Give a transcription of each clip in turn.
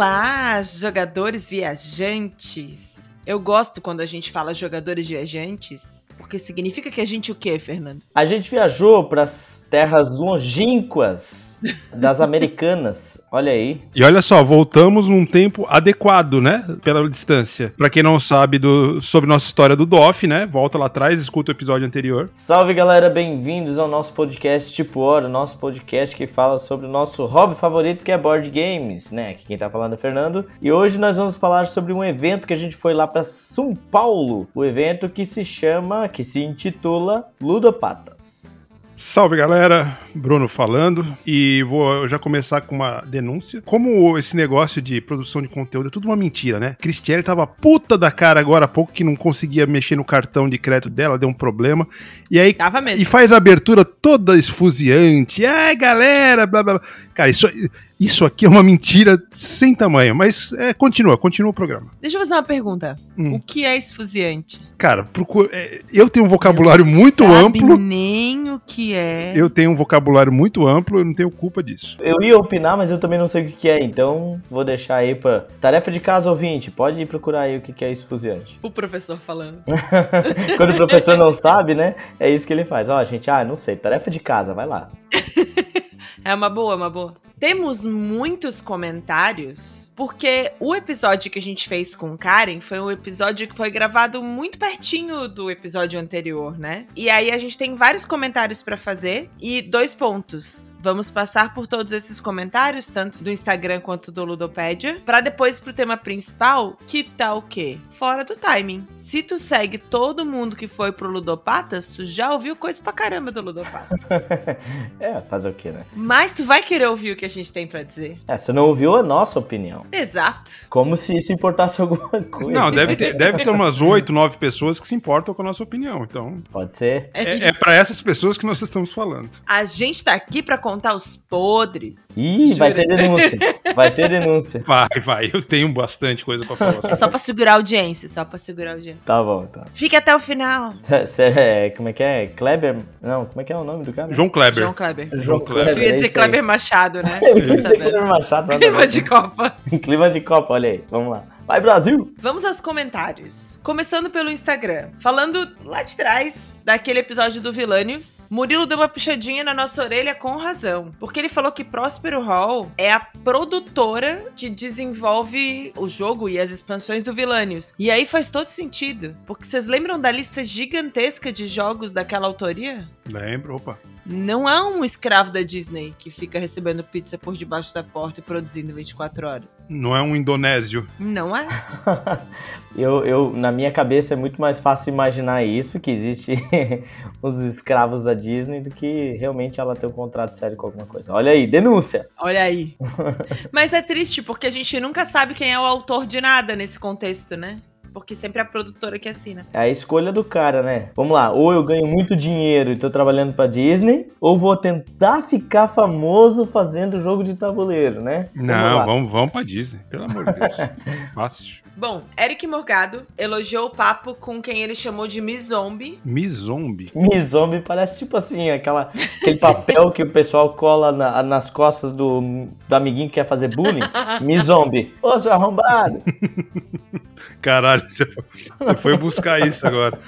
Olá, jogadores viajantes. Eu gosto quando a gente fala jogadores viajantes, porque significa que a gente o quê, Fernando? A gente viajou para as terras longínquas das Americanas. Olha aí. E olha só, voltamos num tempo adequado, né? Pela distância. Pra quem não sabe do, sobre nossa história do DOF, né? Volta lá atrás, escuta o episódio anterior. Salve galera, bem-vindos ao nosso podcast Tipo Hora, nosso podcast que fala sobre o nosso hobby favorito que é board games, né? Aqui quem tá falando é o Fernando. E hoje nós vamos falar sobre um evento que a gente foi lá para São Paulo. O evento que se chama, que se intitula Ludopatas. Salve galera, Bruno falando e vou já começar com uma denúncia. Como esse negócio de produção de conteúdo é tudo uma mentira, né? Cristiane tava puta da cara agora há pouco que não conseguia mexer no cartão de crédito dela, deu um problema. E aí Tava mesmo. e faz a abertura toda esfuziante. Ai, galera, blá blá blá. Cara, isso, isso aqui é uma mentira sem tamanho, mas é, continua, continua o programa. Deixa eu fazer uma pergunta. Hum. O que é esfuziante? Cara, procura, é, eu tenho um vocabulário Não muito sabe amplo. nem o que é. Eu tenho um vocabulário muito amplo, eu não tenho culpa disso. Eu ia opinar, mas eu também não sei o que é, então vou deixar aí pra tarefa de casa ouvinte. Pode ir procurar aí o que que é esfuziante. O professor falando. Quando o professor não sabe, né? É isso que ele faz. Ó, gente, ah, não sei, tarefa de casa, vai lá. É uma boa, uma boa. Temos muitos comentários, porque o episódio que a gente fez com Karen foi um episódio que foi gravado muito pertinho do episódio anterior, né? E aí a gente tem vários comentários pra fazer e dois pontos. Vamos passar por todos esses comentários, tanto do Instagram quanto do Ludopédia, pra depois pro tema principal, que tá o quê? Fora do timing. Se tu segue todo mundo que foi pro Ludopatas, tu já ouviu coisa pra caramba do Ludopatas. é, fazer o quê, né? Mas tu vai querer ouvir o que a gente tem pra dizer. É, você não ouviu a nossa opinião. Exato. Como se isso importasse alguma coisa. Não, deve ter, deve ter umas oito, nove pessoas que se importam com a nossa opinião. Então, Pode ser. É é, é para essas pessoas que nós estamos falando. A gente tá aqui pra contar os podres. Ih, vai ter denúncia. Vai ter denúncia. Vai, vai, eu tenho bastante coisa pra falar. É só pra segurar a audiência, só pra segurar a audiência. Tá bom, tá. Fique até o final. Cê é, como é que é? Kleber? Não, como é que é o nome do cara? João Kleber. João Kleber. João Kleber. Tu ia é dizer. Kleber Machado, né? A Clima de Copa. Clima de Copa, olha aí. Vamos lá. Vai, Brasil! Vamos aos comentários. Começando pelo Instagram. Falando lá de trás daquele episódio do Vilanius, Murilo deu uma puxadinha na nossa orelha com razão. Porque ele falou que Próspero Hall é a produtora que desenvolve o jogo e as expansões do Vilanius. E aí faz todo sentido. Porque vocês lembram da lista gigantesca de jogos daquela autoria? Lembro, opa. Não há um escravo da Disney que fica recebendo pizza por debaixo da porta e produzindo 24 horas. Não é um indonésio. Não é? Eu, eu, na minha cabeça é muito mais fácil imaginar isso, que existe os escravos da Disney, do que realmente ela ter um contrato sério com alguma coisa. Olha aí, denúncia! Olha aí. Mas é triste, porque a gente nunca sabe quem é o autor de nada nesse contexto, né? Porque sempre é a produtora que assina. É a escolha do cara, né? Vamos lá, ou eu ganho muito dinheiro e tô trabalhando pra Disney, ou vou tentar ficar famoso fazendo jogo de tabuleiro, né? Vamos Não, lá. vamos, vamos pra Disney, pelo amor de Deus. Fácil. Bom, Eric Morgado elogiou o papo com quem ele chamou de Miss Zombie. Mi Zombie. Mi Zombie parece tipo assim, aquela, aquele papel que o pessoal cola na- nas costas do, do amiguinho que quer fazer bullying. Mi Zombie. Ô, seu arrombado! Caralho, você foi, você foi buscar isso agora.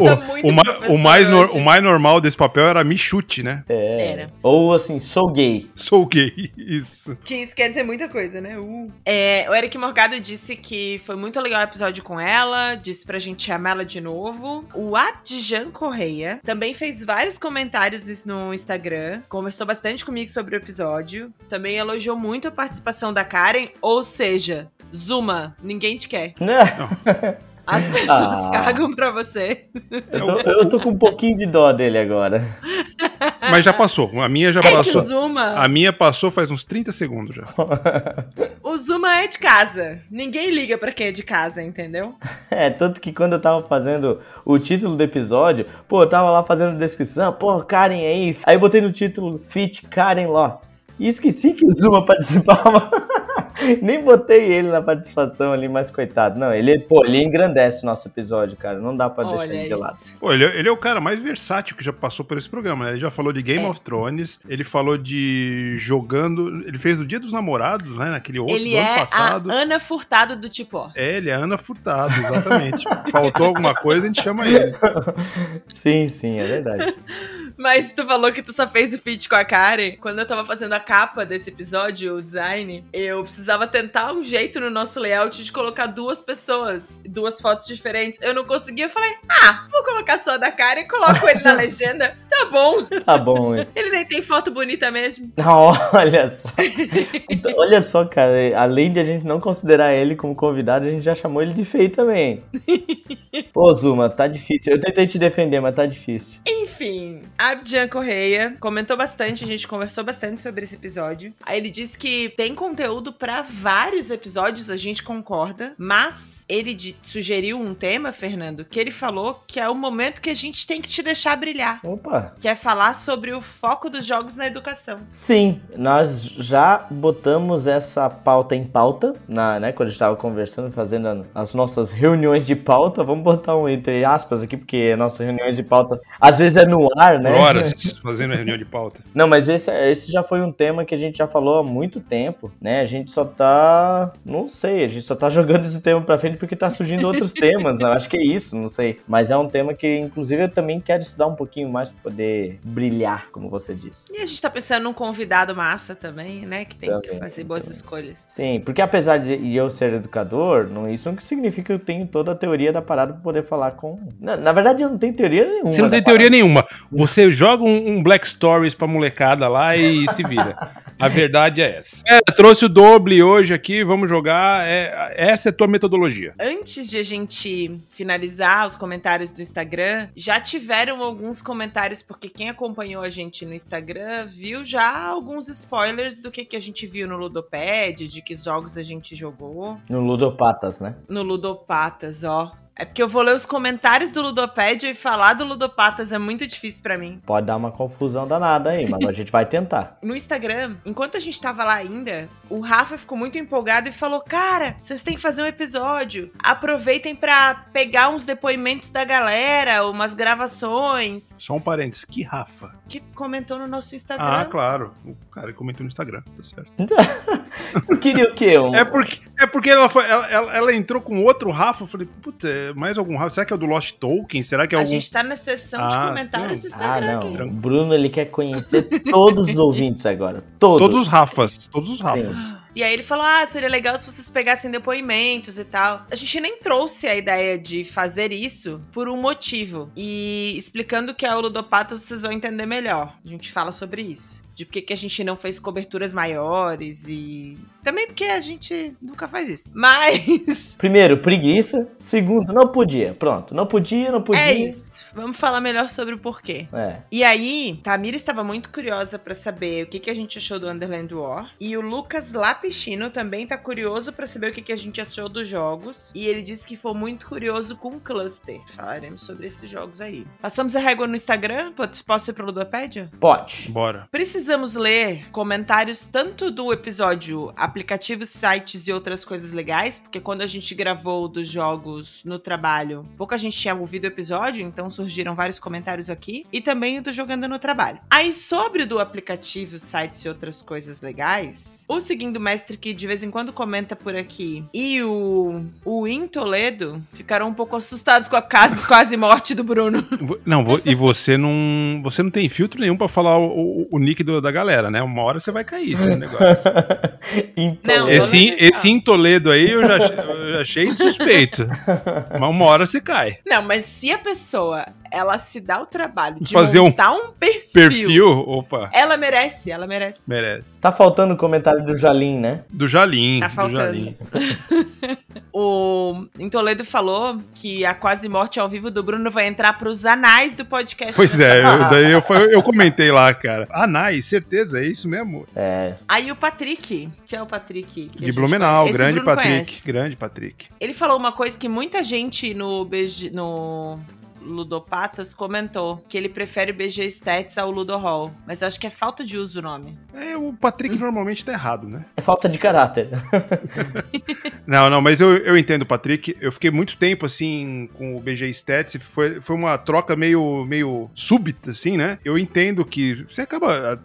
O, Tá muito o o mais o mais normal desse papel era me chute, né? É. Era. Ou assim, sou gay. Sou gay, isso. Que isso quer dizer muita coisa, né? Uh. É, o Eric Morgado disse que foi muito legal o episódio com ela, disse pra gente chamar ela de novo. O Abdijan Correia também fez vários comentários no, no Instagram, conversou bastante comigo sobre o episódio, também elogiou muito a participação da Karen, ou seja, Zuma, ninguém te quer. As pessoas Ah. cagam pra você. Eu tô, eu tô com um pouquinho de dó dele agora. Mas já passou. A minha já É passou. Zuma, A minha passou faz uns 30 segundos já. o Zuma é de casa. Ninguém liga pra quem é de casa, entendeu? É, tanto que quando eu tava fazendo o título do episódio, pô, eu tava lá fazendo descrição, pô, Karen aí. Aí eu botei no título Fit Karen Lopes. E esqueci que o Zuma participava. Nem botei ele na participação ali, mas coitado. Não, ele, pô, ele engrandece o nosso episódio, cara. Não dá pra deixar ele de lado. isso. Pô, ele, é- ele é o cara mais versátil que já passou por esse programa, né? Ele já falou de Game É. of Thrones, ele falou de jogando. Ele fez o Dia dos Namorados, né? Naquele outro Ele do ano é passado. a Ana Furtado do Tipó. É, ele é Ana Furtado, exatamente. Faltou alguma coisa, a gente chama ele. Sim, sim, é verdade. Mas tu falou que tu só fez o feat com a Karen. Quando eu tava fazendo a capa desse episódio, o design, eu precisava tentar um jeito no nosso layout de colocar duas pessoas, duas fotos diferentes. Eu não conseguia, eu falei, ah, vou colocar só a da Karen e coloco ele na legenda. Tá bom. Tá bom, hein? Ele nem tem foto bonita mesmo. Não, olha só. Então, olha só, cara. Além de a gente não considerar ele como convidado, a gente já chamou ele de feio também. Pô, Zuma, tá difícil. Eu tentei te defender, mas tá difícil. Enfim, Abdian Correia comentou bastante, a gente conversou bastante sobre esse episódio. Aí ele disse que tem conteúdo pra vários episódios, a gente concorda, mas ele sugeriu um tema, Fernando, que ele falou que é o momento que a gente tem que te deixar brilhar, Opa. que é falar sobre o foco dos jogos na educação. Sim, nós já botamos essa pauta em pauta, na, né, quando a gente tava conversando, fazendo as nossas reuniões de pauta. Vamos botar um entre aspas aqui, porque nossas reuniões de pauta às vezes é no ar, né? Por horas, fazendo a reunião de pauta. Não, mas esse, esse já foi um tema que a gente já falou há muito tempo, né? A gente só tá. Não sei, a gente só tá jogando esse tema pra frente porque tá surgindo outros temas. Eu acho que é isso, não sei. Mas é um tema que, inclusive, eu também quero estudar um pouquinho mais pra poder brilhar, como você disse. E a gente tá pensando num convidado massa também, né, que tem que Também, fazer boas também. escolhas. Sim, porque apesar de eu ser educador, não, isso não significa que eu tenho toda a teoria da parada pra poder falar com. Na, na verdade, eu não tenho teoria nenhuma. Você não tem teoria parada. nenhuma. Você joga um, um Black Stories pra molecada lá e se vira. A verdade é essa. É, trouxe o doble hoje aqui, vamos jogar. É, essa é a tua metodologia. Antes de a gente finalizar os comentários do Instagram, já tiveram alguns comentários, porque quem acompanhou a gente no Instagram viu já alguns spoilers do que, que a gente viu no Ludopad, de que jogos a gente jogou. No Ludopatas, né? No Ludopatas, ó. É porque eu vou ler os comentários do Ludopad e falar do Ludopatas é muito difícil pra mim. Pode dar uma confusão danada aí, mas a gente vai tentar. No Instagram, enquanto a gente tava lá ainda, o Rafa ficou muito empolgado e falou: Cara, vocês têm que fazer um episódio. Aproveitem pra pegar uns depoimentos da galera, umas gravações. Só um parênteses. Que Rafa? Que comentou no nosso Instagram. Ah, claro. O cara comentou no Instagram, tá certo. Queria o quê? Um... É porque, é porque ela, foi, ela, ela, ela entrou com outro Rafa. Eu falei, puta, é mais algum Rafa? Será que é o do Lost Tolkien? Será que é A algum. gente tá na de Ah, comentários do Ah, Instagram não. aqui. O Bruno, ele quer conhecer todos os ouvintes agora. Todos. Todos os Rafas. Todos os Sim. Rafas. E aí ele falou: ah, seria legal se vocês pegassem depoimentos e tal. A gente nem trouxe a ideia de fazer isso por um motivo. E explicando o que é o Ludopato, vocês vão entender melhor. A gente fala sobre isso. De por que a gente não fez coberturas maiores e. Também porque a gente nunca faz isso. Mas. Primeiro, preguiça. Segundo, não podia. Pronto. Não podia, não podia. É isso. Vamos falar melhor sobre o porquê. É. E aí, Tamira estava muito curiosa pra saber o que, que a gente achou do Underland War. E o Lucas Lapichino também tá curioso pra saber o que, que a gente achou dos jogos. E ele disse que foi muito curioso com o Cluster. Falaremos sobre esses jogos aí. Passamos a régua no Instagram? Pode- Posso ir pro Ludopédia? Pode. Bora. Precisamos ler comentários tanto do episódio aplicativos, sites e outras coisas legais, porque quando a gente gravou dos jogos no trabalho, pouca gente tinha ouvido o episódio, então surgiram vários comentários aqui, e também do Jogando no Trabalho. Aí, sobre do aplicativo, sites e outras coisas legais, o Seguindo Mestre, que de vez em quando comenta por aqui, e o, o In Toledo ficaram um pouco assustados com a quase, quase morte do Bruno. Não, e você não. Você não tem filtro nenhum pra falar o, o, o nick do- da galera, né? Uma hora você vai cair no negócio. então, Não, Esse, esse em Toledo aí eu já, eu já achei suspeito. Mas uma hora você cai. Não, mas se a pessoa ela se dá o trabalho de Fazer um montar um, perfil, Perfil, opa, ela merece, ela merece. merece. Tá faltando o comentário do Jalim, né? Do Jalim. Tá do faltando. Jalim. O em Toledo falou que a quase morte ao vivo do Bruno vai entrar pros anais do podcast. Pois é, eu, daí eu, eu comentei lá, cara. Anai, certeza, é isso mesmo? É. Aí o Patrick, que é o Patrick De Blumenau, grande Bruno Patrick. conhece. Grande Patrick. Ele falou uma coisa que muita gente no BG, no Ludopatas comentou, que ele prefere BG Stats ao Ludo Hall, mas eu acho que é falta de uso o nome. É, o Patrick normalmente tá errado, né? É falta de caráter. não, não, mas eu, eu entendo, Patrick. Eu fiquei muito tempo, assim, com o BG Stats. Foi, foi uma troca meio, meio súbita, assim, né? Eu entendo que você acaba.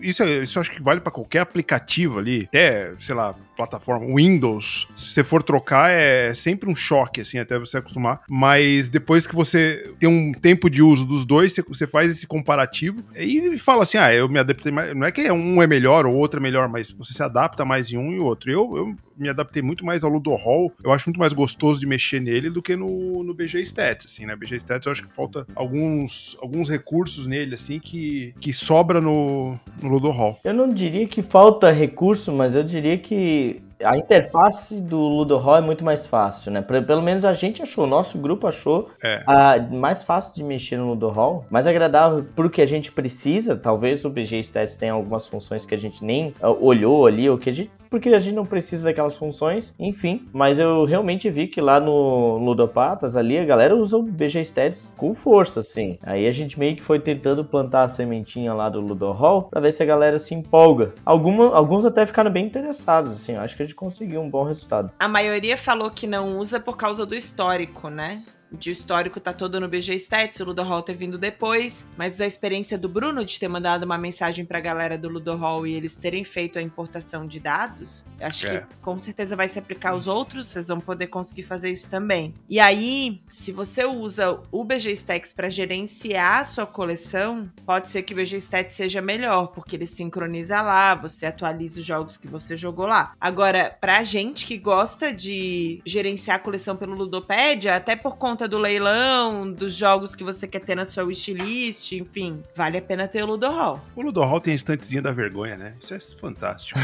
Isso, isso eu acho que vale para qualquer aplicativo ali. Até, sei lá, plataforma Windows, se você for trocar, é sempre um choque, assim, até você acostumar. Mas depois que você tem um tempo de uso dos dois, você faz esse comparativo e fala assim: ah, eu me adaptei mais. Não é que um é melhor ou outro é melhor, mas você se adapta mais em um e outro. Eu, eu me adaptei muito mais ao Ludo Hall. Eu acho muito mais gostoso de mexer nele do que no, no BG Stats, assim, né? BG Stats eu acho que falta alguns, alguns recursos nele, assim, que, que sobra no, no Ludo Hall. Eu não diria que falta recurso, mas eu diria que que a interface do Ludo Hall é muito mais fácil, né? Pelo menos a gente achou, o nosso grupo achou é. a, mais fácil de mexer no Ludo Hall, mais agradável porque a gente precisa. Talvez o BG Stats tenha algumas funções que a gente nem uh, olhou ali, ou que a gente porque a gente não precisa daquelas funções, enfim. Mas eu realmente vi que lá no Ludopatas, ali, a galera usa o BG Stats com força, assim. Aí a gente meio que foi tentando plantar a sementinha lá do Ludo Hall pra ver se a galera se empolga. Alguma, alguns até ficaram bem interessados, assim. Acho que a gente conseguiu um bom resultado. A maioria falou que não usa por causa do histórico, né? De histórico tá todo no BG Stats, o Ludo Hall ter vindo depois, mas a experiência do Bruno de ter mandado uma mensagem pra galera do Ludo Hall e eles terem feito a importação de dados, acho é. que com certeza vai se aplicar aos outros, vocês vão poder conseguir fazer isso também. E aí, se você usa o BG Stats para gerenciar a sua coleção, pode ser que o BG Stats seja melhor, porque ele sincroniza lá, você atualiza os jogos que você jogou lá. Agora, pra gente que gosta de gerenciar a coleção pelo Ludopédia, até por conta conta do leilão, dos jogos que você quer ter na sua wishlist, enfim, vale a pena ter o Ludo Hall. O Ludo Hall tem a estantezinha da vergonha, né? Isso é fantástico.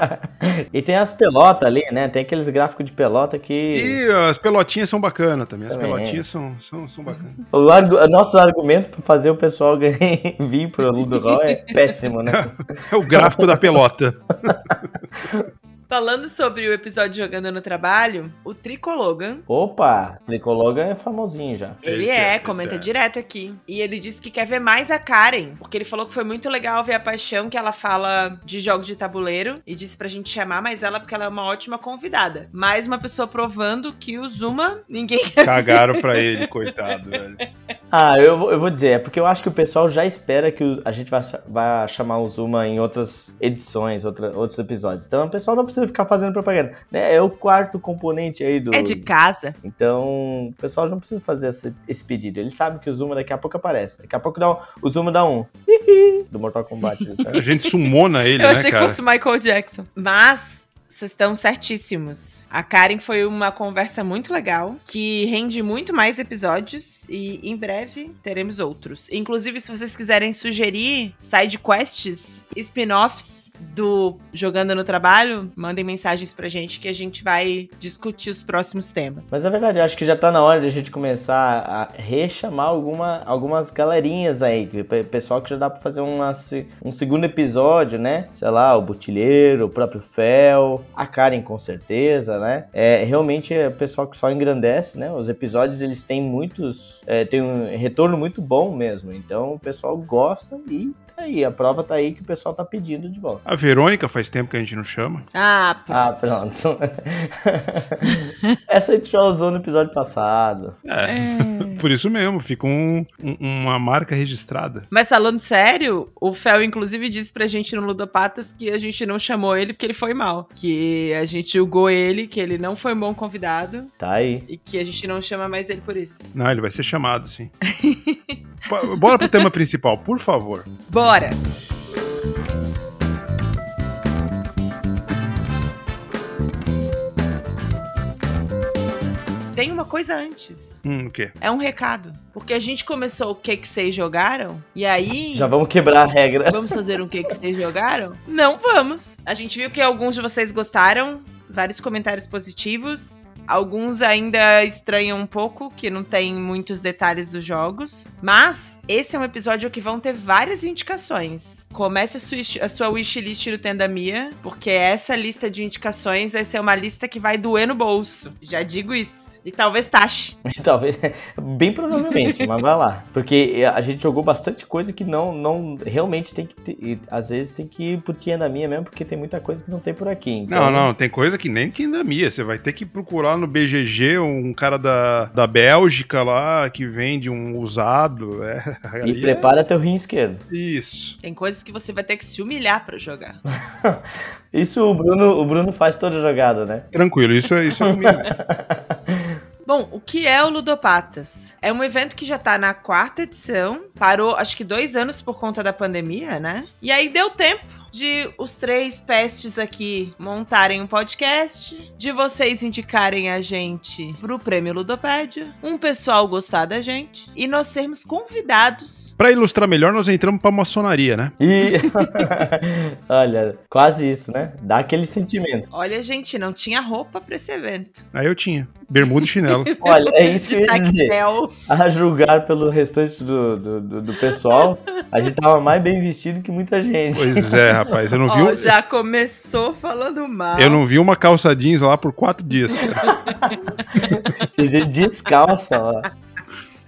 e tem as pelotas ali, né? Tem aqueles gráficos de pelota que. E as pelotinhas são bacanas também. As também, pelotinhas é. são, são, são bacanas. O argu nosso argumento para fazer o pessoal vir pro Ludo Hall é péssimo, né? É o gráfico da pelota. Falando sobre o episódio Jogando no Trabalho, o Tricologan. Opa, Tricologan é famosinho já. Ele esse é, é comenta é. direto aqui. E ele disse que quer ver mais a Karen, porque ele falou que foi muito legal ver a paixão que ela fala de jogos de tabuleiro. E disse pra gente chamar mais ela porque ela é uma ótima convidada. Mais uma pessoa provando que o Zuma ninguém quer Cagaram ver. pra ele, coitado, velho. Ah, eu vou, eu vou dizer, é porque eu acho que o pessoal já espera que a gente vai chamar o Zuma em outras edições, outra, outros episódios. Então o pessoal não precisa ficar fazendo propaganda. Né? É o quarto componente aí do. É de casa. Então, o pessoal não precisa fazer esse, esse pedido. Ele sabe que o Zuma daqui a pouco aparece. Daqui a pouco dá um, o Zuma dá um. do Mortal Kombat. a gente sumona ele, Eu né, achei cara? que fosse Michael Jackson. Mas vocês estão certíssimos. A Karen foi uma conversa muito legal, que rende muito mais episódios e em breve teremos outros. Inclusive, se vocês quiserem sugerir side quests, spin-offs do Jogando no Trabalho, mandem mensagens pra gente que a gente vai discutir os próximos temas. Mas é verdade, eu acho que já tá na hora de a gente começar a rechamar alguma, algumas galerinhas aí, pessoal que já dá pra fazer uma, um segundo episódio, né? Sei lá, o Butilheiro, o próprio Fel, a Karen com certeza, né? É, realmente é pessoal que só engrandece, né? Os episódios eles têm muitos, é, tem um retorno muito bom mesmo, então o pessoal gosta e aí, a prova tá aí que o pessoal tá pedindo de volta. A Verônica faz tempo que a gente não chama. Ah, pronto. Ah, pronto. Essa a gente já usou no episódio passado. É, é. por isso mesmo, fica um, um, uma marca registrada. Mas falando sério, o Fel inclusive disse pra gente no Ludopatas que a gente não chamou ele porque ele foi mal. Que a gente julgou ele, que ele não foi um bom convidado. Tá aí. E que a gente não chama mais ele por isso. Não, ele vai ser chamado, sim. Bora pro tema principal, por favor. Bora. Tem uma coisa antes. Hum, o quê? É um recado. Porque a gente começou o que que vocês jogaram, e aí. Já vamos quebrar a regra. Vamos fazer um que que vocês jogaram? Não vamos. A gente viu que alguns de vocês gostaram, vários comentários positivos Alguns ainda estranham um pouco, que não tem muitos detalhes dos jogos. Mas esse é um episódio que vão ter várias indicações. Comece a sua, a sua wishlist do Tendamia, porque essa lista de indicações vai ser uma lista que vai doer no bolso. Já digo isso. E talvez taxe. talvez, bem provavelmente, mas vai lá. Porque a gente jogou bastante coisa que não, não realmente tem que ter, às vezes tem que ir pro Tendamia mesmo, porque tem muita coisa que não tem por aqui. Então... Não, não, tem coisa que nem Tendamia. Você vai ter que procurar no BGG um cara da, da Bélgica lá que vende um usado. É, e prepara é... teu rim esquerdo. Isso. Tem coisas que você vai ter que se humilhar para jogar. isso o Bruno, o Bruno faz toda jogada, né? Tranquilo, isso é isso é humilhar. Bom, o que é o Ludopatas? É um evento que já tá na quarta edição, parou acho que dois anos por conta da pandemia, né? E aí deu tempo de os três pestes aqui montarem um podcast, de vocês indicarem a gente pro Prêmio Ludopédia, um pessoal gostar da gente e nós sermos convidados. Para ilustrar melhor, nós entramos pra maçonaria, né? E olha, quase isso, né? Dá aquele sentimento. Olha, gente, não tinha roupa para esse evento. Aí eu tinha. Bermuda e chinelo. Olha, é isso que eu ia dizer. A julgar pelo restante do, do, do, do pessoal, a gente tava mais bem vestido que muita gente. Pois é, rapaz. Eu não vi. Já começou falando mal. Eu não vi uma calça jeans lá por quatro dias. Descalça lá.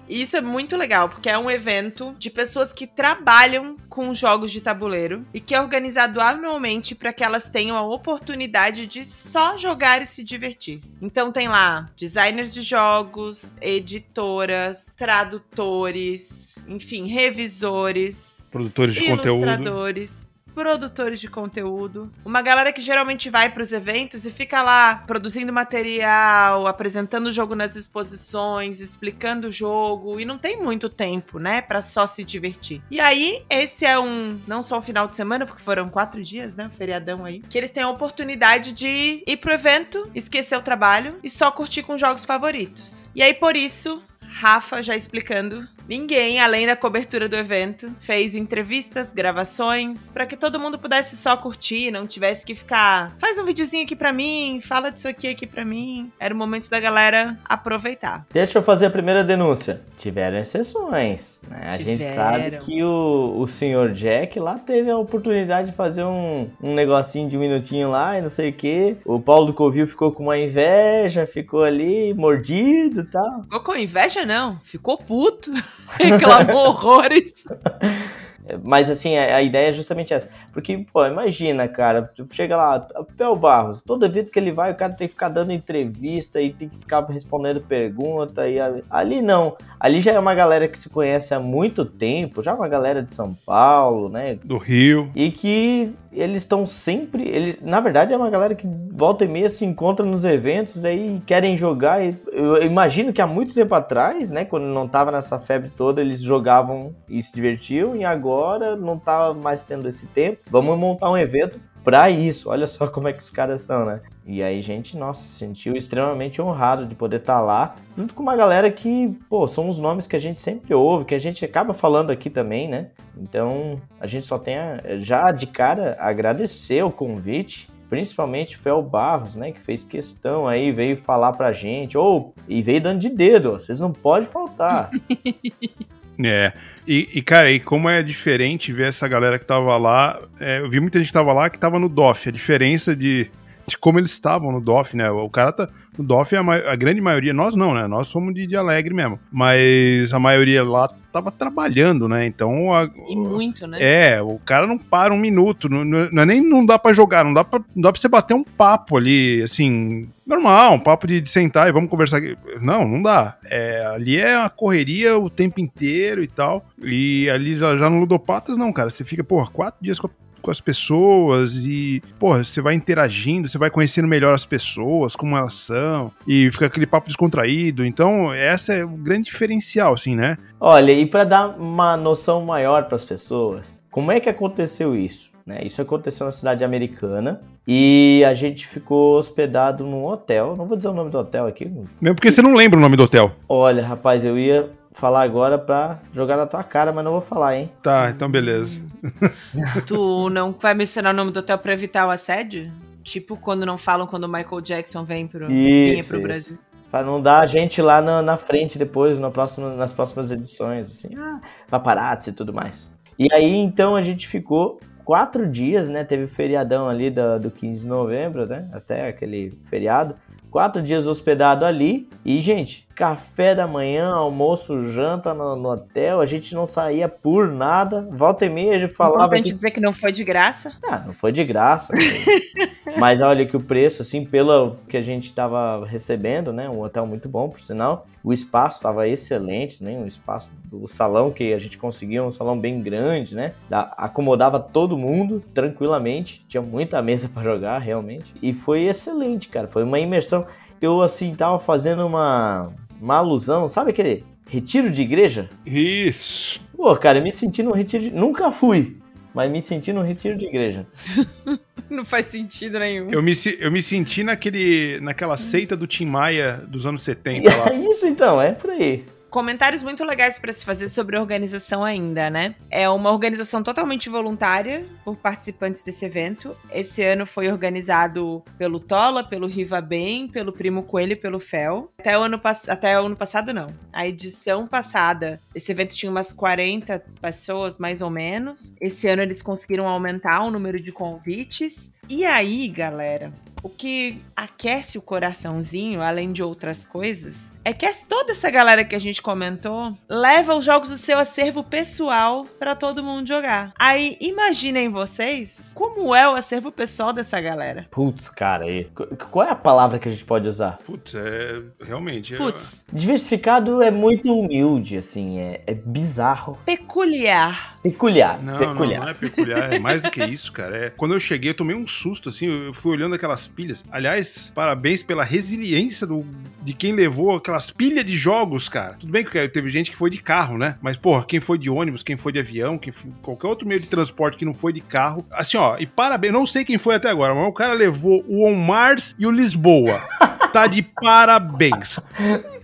isso é muito legal, porque é um evento de pessoas que trabalham com jogos de tabuleiro e que é organizado anualmente para que elas tenham a oportunidade de só jogar e se divertir. Então tem lá designers de jogos, editoras, tradutores, enfim, revisores, produtores de ilustradores, conteúdo produtores de conteúdo, uma galera que geralmente vai para os eventos e fica lá produzindo material, apresentando o jogo nas exposições, explicando o jogo e não tem muito tempo, né, para só se divertir. E aí esse é um não só um final de semana porque foram quatro dias, né, feriadão aí, que eles têm a oportunidade de ir pro evento, esquecer o trabalho e só curtir com jogos favoritos. E aí por isso Rafa já explicando. Ninguém, além da cobertura do evento, fez entrevistas, gravações, para que todo mundo pudesse só curtir, não tivesse que ficar, faz um videozinho aqui para mim, fala disso aqui aqui para mim. Era o momento da galera aproveitar. Deixa eu fazer a primeira denúncia. Tiveram exceções, né? A gente sabe que o, o senhor Jack lá teve a oportunidade de fazer um, um negocinho de um minutinho lá e não sei o que. O Paulo do Covil ficou com uma inveja, ficou ali mordido e tal. Ficou com inveja não, ficou puto, reclamou horrores. Mas assim, a, a, ideia é justamente essa. Porque, pô, imagina, cara, chega lá, Fel Barros, todo evento que ele vai, o cara tem que ficar dando entrevista e tem que ficar respondendo pergunta. E ali não. Ali já é uma galera que se conhece há muito tempo, já é uma galera de São Paulo, né? Do Rio. E que eles estão sempre. Eles, na verdade, é uma galera que volta e meia se encontra nos eventos aí querem jogar. Eu imagino que há muito tempo atrás, né? Quando não tava nessa febre toda, eles jogavam e se divertiam, e agora não tá mais tendo esse tempo. Vamos montar um evento para isso. Olha só como é que os caras são, né? E aí, gente, nossa, se sentiu extremamente honrado de poder estar tá lá, junto com uma galera que, pô, são os nomes que a gente sempre ouve, que a gente acaba falando aqui também, né? Então, a gente só tem a, já de cara agradecer o convite, principalmente o Fel Barros, né, que fez questão aí, veio falar pra gente, ou e veio dando de dedo, vocês não podem faltar. É, e, e, cara, e como é diferente ver essa galera que tava lá, é, eu vi muita gente que tava lá que tava no DOF, a diferença de, de como eles estavam no DOF, né? O cara tá. No DOF, a, a grande maioria, nós não, né? Nós somos de, de alegre mesmo. Mas a maioria lá tava trabalhando, né? Então. A, e muito, né? É, o cara não para um minuto. Não, não é nem não dá para jogar, não dá pra, não dá pra você bater um papo ali, assim. Normal, um papo de, de sentar e vamos conversar. Não, não dá. É, ali é a correria o tempo inteiro e tal. E ali já, já no Ludopatas, não, cara. Você fica, porra, quatro dias com a com as pessoas e, pô, você vai interagindo, você vai conhecendo melhor as pessoas, como elas são, e fica aquele papo descontraído. Então, essa é o grande diferencial, assim, né? Olha, e para dar uma noção maior para as pessoas, como é que aconteceu isso? Né? Isso aconteceu na cidade americana e a gente ficou hospedado num hotel. Não vou dizer o nome do hotel aqui. Mesmo porque você não lembra o nome do hotel. Olha, rapaz, eu ia falar agora pra jogar na tua cara, mas não vou falar, hein? Tá, então beleza. tu não vai mencionar o nome do hotel pra evitar o assédio? Tipo quando não falam quando o Michael Jackson vem pro, Isso, vinha pro isso. Brasil. Pra não dar a gente lá na, na frente depois, no próximo, nas próximas edições, assim, ah, paparazzi e tudo mais. E aí, então, a gente ficou quatro dias, né? Teve o feriadão ali do, do 15 de novembro, né? Até aquele feriado. Quatro dias hospedado ali. E, gente, café da manhã, almoço, janta no, no hotel. A gente não saía por nada. Volta e meia a gente falava Importante que dizer que não foi de graça. ah, não foi de graça. Mas olha que o preço, assim, pelo que a gente estava recebendo, né? Um hotel muito bom, por sinal. O espaço estava excelente, né? O espaço do salão que a gente conseguiu, um salão bem grande, né? Da- Acomodava todo mundo tranquilamente. Tinha muita mesa para jogar, realmente. E foi excelente, cara. Foi uma imersão. Eu, assim, tava fazendo uma, uma alusão, sabe aquele retiro de igreja? Isso. Pô, cara, eu me senti num retiro de... Nunca fui, mas me senti num retiro de igreja. Não faz sentido nenhum. Eu me, eu me senti naquele, naquela seita do Tim Maia dos anos 70 lá. É isso então, é por aí. Comentários muito legais para se fazer sobre organização ainda, né? É uma organização totalmente voluntária por participantes desse evento. Esse ano foi organizado pelo Tola, pelo Riva Bem, pelo Primo Coelho e pelo Fel. Até o ano, até o ano passado, não. A edição passada, esse evento tinha umas 40 pessoas, mais ou menos. Esse ano eles conseguiram aumentar o número de convites. E aí, galera, o que aquece o coraçãozinho, além de outras coisas, é que toda essa galera que a gente comentou leva os jogos do seu acervo pessoal pra todo mundo jogar. Aí imaginem vocês como é o acervo pessoal dessa galera. Putz, cara, aí. Qu- Qual é a palavra que a gente pode usar? Putz, é. Realmente. é- Putz, Diversificado é muito humilde, assim, é, é bizarro. peculiar. Peculiar. Não, peculiar. não, não é peculiar, é mais do que isso, cara. É, quando eu cheguei, eu tomei um susto, assim, eu fui olhando aquelas pilhas. Aliás, parabéns pela resiliência do, de quem levou aquelas pilhas de jogos, cara. Tudo bem que teve gente que foi de carro, né? Mas, porra, quem foi de ônibus, quem foi de avião, quem foi, qualquer outro meio de transporte que não foi de carro. Assim, ó, e parabéns, não sei quem foi até agora, mas o cara levou o On Mars e o Lisboa. Tá de parabéns.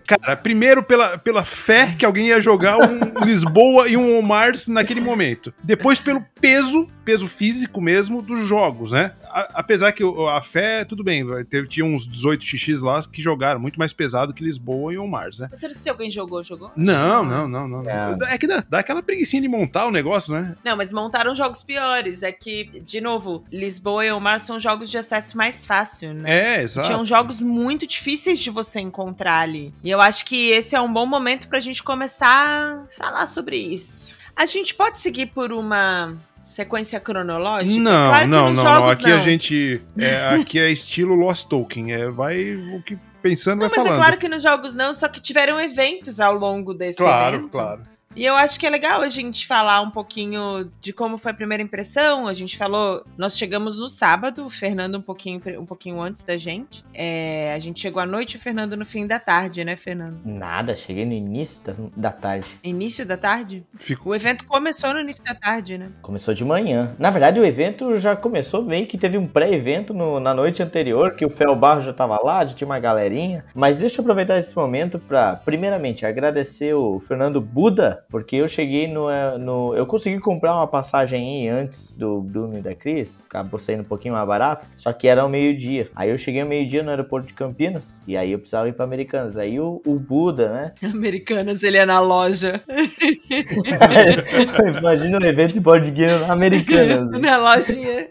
Cara, primeiro pela, pela fé que alguém ia jogar um Lisboa e um Mars naquele momento. Depois pelo peso, peso físico mesmo, dos jogos, né? A- apesar que o- a fé, tudo bem, teve, tinha uns 18 XX lá que jogaram muito mais pesado que Lisboa e On Mars, né? Você não sei se alguém jogou, jogou? Não, não, não, não. É. não. É que dá, dá aquela preguicinha de montar o negócio, né? Não, mas montaram jogos piores. É que, de novo, Lisboa e Omar são jogos de acesso mais fácil, né? É, exato. Tinham jogos muito difíceis de você encontrar ali. E eu acho que esse é um bom momento pra gente começar a falar sobre isso. A gente pode seguir por uma sequência cronológica? Não, Claro não, não, não. jogos Aqui a não. gente. é, aqui é estilo Lost Token. É, vai o que pensando Não, vai mas falando. é claro que nos jogos não, só que tiveram eventos ao longo desse claro, evento. claro. E eu acho que é legal a gente falar um pouquinho de como foi a primeira impressão. A gente falou, nós chegamos no sábado, o Fernando um pouquinho, um pouquinho antes da gente. É, a gente chegou à noite e o Fernando no fim da tarde, né, Fernando? Nada, cheguei no início da, da tarde. Início da tarde? Fico... O evento começou no início da tarde, né? Começou de manhã. Na verdade, o evento já começou meio que teve um pré-evento no- na noite anterior, que o Fel Barro já tava lá, já tinha uma galerinha. Mas deixa eu aproveitar esse momento para, primeiramente, agradecer o Fernando Buda, porque eu cheguei no, eh, no. Eu consegui comprar uma passagem aí antes do Bruno e da Cris, acabou saindo um pouquinho mais barato, só que era ao meio-dia. Aí eu cheguei ao meio-dia no aeroporto de Campinas, e aí eu precisava ir para Americanas. Aí o, o Buda, né? Americanas, ele é na loja. Imagina um evento de board game na Americanas. na lojinha.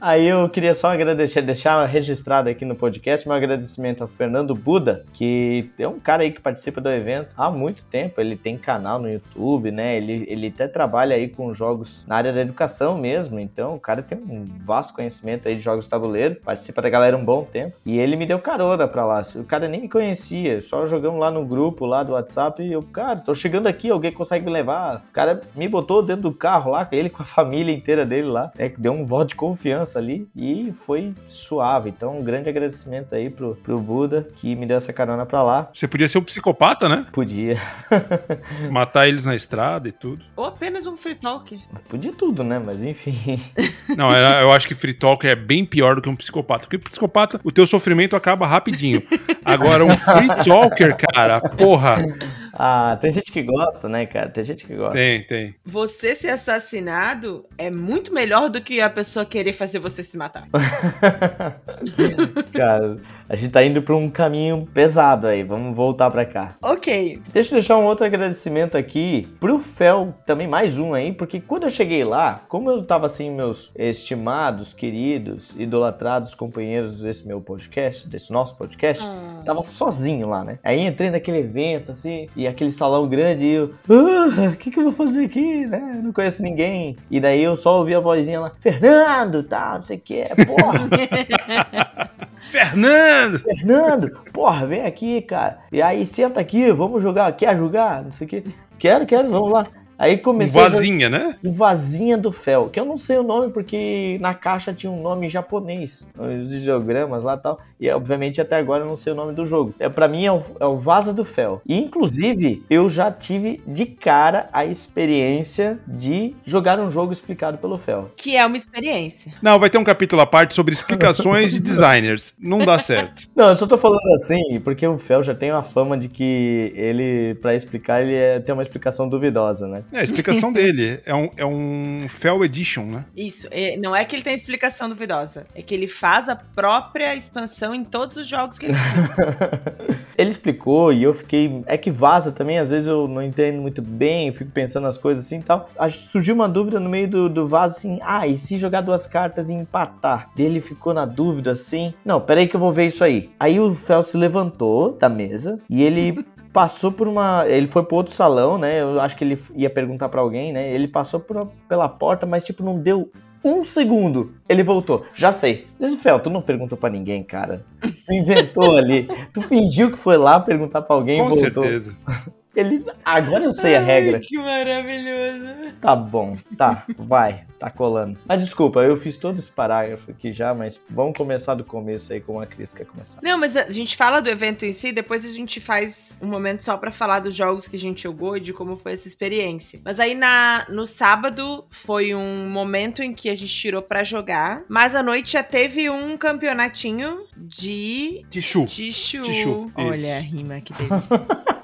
Aí eu queria só agradecer, deixar registrado aqui no podcast meu agradecimento ao Fernando Buda, que é um cara aí que participa do evento há muito tempo. Ele tem canal no YouTube, né? Ele, ele até trabalha aí com jogos na área da educação mesmo. Então o cara tem um vasto conhecimento aí de jogos de tabuleiro, participa da galera um bom tempo. E ele me deu carona pra lá. O cara nem me conhecia, só jogamos lá no grupo lá do WhatsApp e eu, cara, tô chegando aqui, alguém consegue me levar? O cara me botou dentro do carro lá, ele com a família inteira dele lá, né? Deu um voto de confiança ali e foi suave. Então, um grande agradecimento aí pro, pro Buda que me deu essa carona pra lá. Você podia ser um psicopata, né? Podia. Matar eles na estrada e tudo. Ou apenas um free talk. Podia tudo, né? Mas enfim. Não, era- eu acho que Free Talker é bem pior do que um psicopata. Porque psicopata, o teu sofrimento acaba rapidinho. Agora, um Free Talker, cara, porra. Ah, tem gente que gosta, né, cara? Tem gente que gosta. Tem, tem. Você ser assassinado é muito melhor do que a pessoa querer fazer você se matar. cara, a gente tá indo pra um caminho pesado aí. Vamos voltar pra cá. Ok. Deixa eu deixar um outro agradecimento aqui pro Fel, também mais um aí, porque quando eu cheguei lá, como eu tava assim, meus estimados, queridos, idolatrados companheiros desse meu podcast, desse nosso podcast, Hum. tava sozinho lá, né? Aí entrei naquele evento, assim, e aquele salão grande, e eu, ah, o que que eu vou fazer aqui, né? Não conheço ninguém. E daí eu só ouvi a vozinha lá, Fernando, tal, não sei o que, porra. Fernando! Fernando, porra, vem aqui, cara. E aí, senta aqui, vamos jogar. Quer jogar? Não sei o quê. Quero, quero, vamos lá. Aí Um comecei a jogar vazinha, né? o Vazinha do Fel, que eu não sei o nome porque na caixa tinha um nome japonês, os ideogramas lá e tal, e obviamente até agora eu não sei o nome do jogo. É, para mim é o, é o Vaza do Fel. E inclusive eu já tive de cara a experiência de jogar um jogo explicado pelo Fel. Que é uma experiência. Não, vai ter um capítulo à parte sobre explicações de designers. Não dá certo. Não, eu só tô falando assim porque o Fel já tem uma fama de que ele, pra explicar, ele é- tem uma explicação duvidosa, né? É, a explicação dele é um, é um Fel Edition, né? Isso. é- não é que ele tem explicação duvidosa. É que ele faz a própria expansão em todos os jogos que ele tem. Ele explicou e eu fiquei. É que vaza também, às vezes eu não entendo muito bem, eu fico pensando nas coisas assim e tal. Surgiu uma dúvida no meio do, do vaza assim: ah, e se jogar duas cartas e empatar? Ele ficou na dúvida assim: não, peraí que eu vou ver isso aí. Aí o Fel se levantou da mesa e ele. Passou por uma. Ele foi pro outro salão, né? Eu acho que ele ia perguntar pra alguém, né? Ele passou por pela porta, mas tipo, não deu um segundo. Ele voltou. Já sei. Fel, tu não perguntou pra ninguém, cara. Tu inventou ali. Tu fingiu que foi lá perguntar pra alguém e Com voltou. certeza. Ele. Agora eu sei a regra. Ai, que maravilhoso. Tá bom, tá, vai, tá colando. Mas desculpa, eu fiz todo esse parágrafo aqui já, mas vamos começar do começo aí como a Cris quer começar. Não, mas a gente fala do evento em si, depois a gente faz um momento só pra falar dos jogos que a gente jogou e de como foi essa experiência. Mas aí na, no sábado foi um momento em que a gente tirou pra jogar, mas à noite já teve um campeonatinho de Tichu. Tichu. Tichu, Olha a rima que delícia.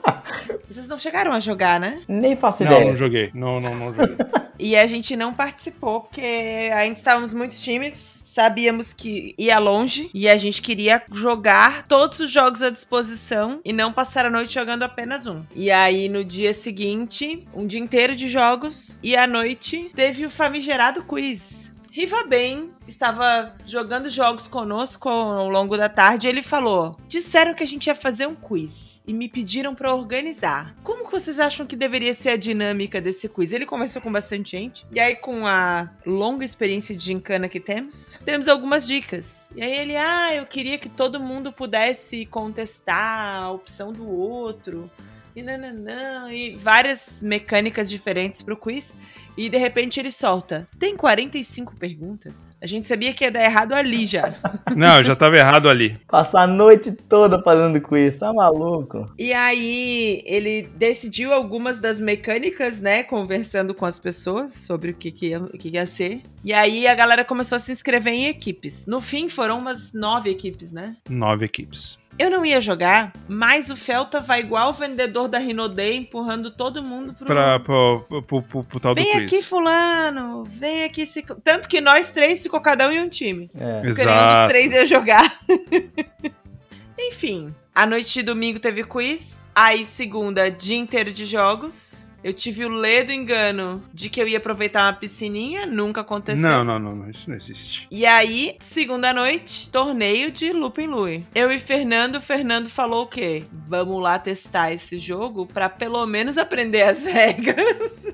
Vocês não chegaram a jogar, né? Nem faço Não, ideia. não joguei. Não, não, não joguei. E a gente não participou porque ainda estávamos muito tímidos. Sabíamos que ia longe e a gente queria jogar todos os jogos à disposição e não passar a noite jogando apenas um. E aí no dia seguinte, um dia inteiro de jogos e à noite teve o famigerado quiz. Riva bem estava jogando jogos conosco ao longo da tarde e ele falou: Disseram que a gente ia fazer um quiz e me pediram pra organizar. Como que vocês acham que deveria ser a dinâmica desse quiz? Ele conversou com bastante gente e aí com a longa experiência de gincana que temos, temos algumas dicas. E aí ele: "Ah, eu queria que todo mundo pudesse contestar a opção do outro." E nananã, e várias mecânicas diferentes pro quiz. E de repente ele solta: Tem 45 perguntas? A gente sabia que ia dar errado ali já. Não, eu já tava errado ali. Passar a noite toda fazendo quiz, tá maluco? E aí ele decidiu algumas das mecânicas, né? Conversando com as pessoas sobre o que, que, ia, o que ia ser. E aí a galera começou a se inscrever em equipes. No fim foram umas nove equipes, né? Nove equipes. Eu não ia jogar, mas o Felta vai igual o vendedor da Rinodê, empurrando todo mundo pro. Pra, pro, pro, pro- pro- tal do Vem aqui, fulano. Vem aqui. Ciclo... Tanto que nós três ficou cada um em um time. É. Porque nenhum dos três ia jogar. Enfim, a noite de domingo teve quiz. Aí, segunda, dia inteiro de jogos. Eu tive o ledo engano de que eu ia aproveitar uma piscininha. Nunca aconteceu. Não, não, não, não, isso não existe. E aí, segunda noite, torneio de Lupin Lui. Eu e Fernando, o Fernando falou o quê? Vamos lá testar esse jogo pra pelo menos aprender as regras.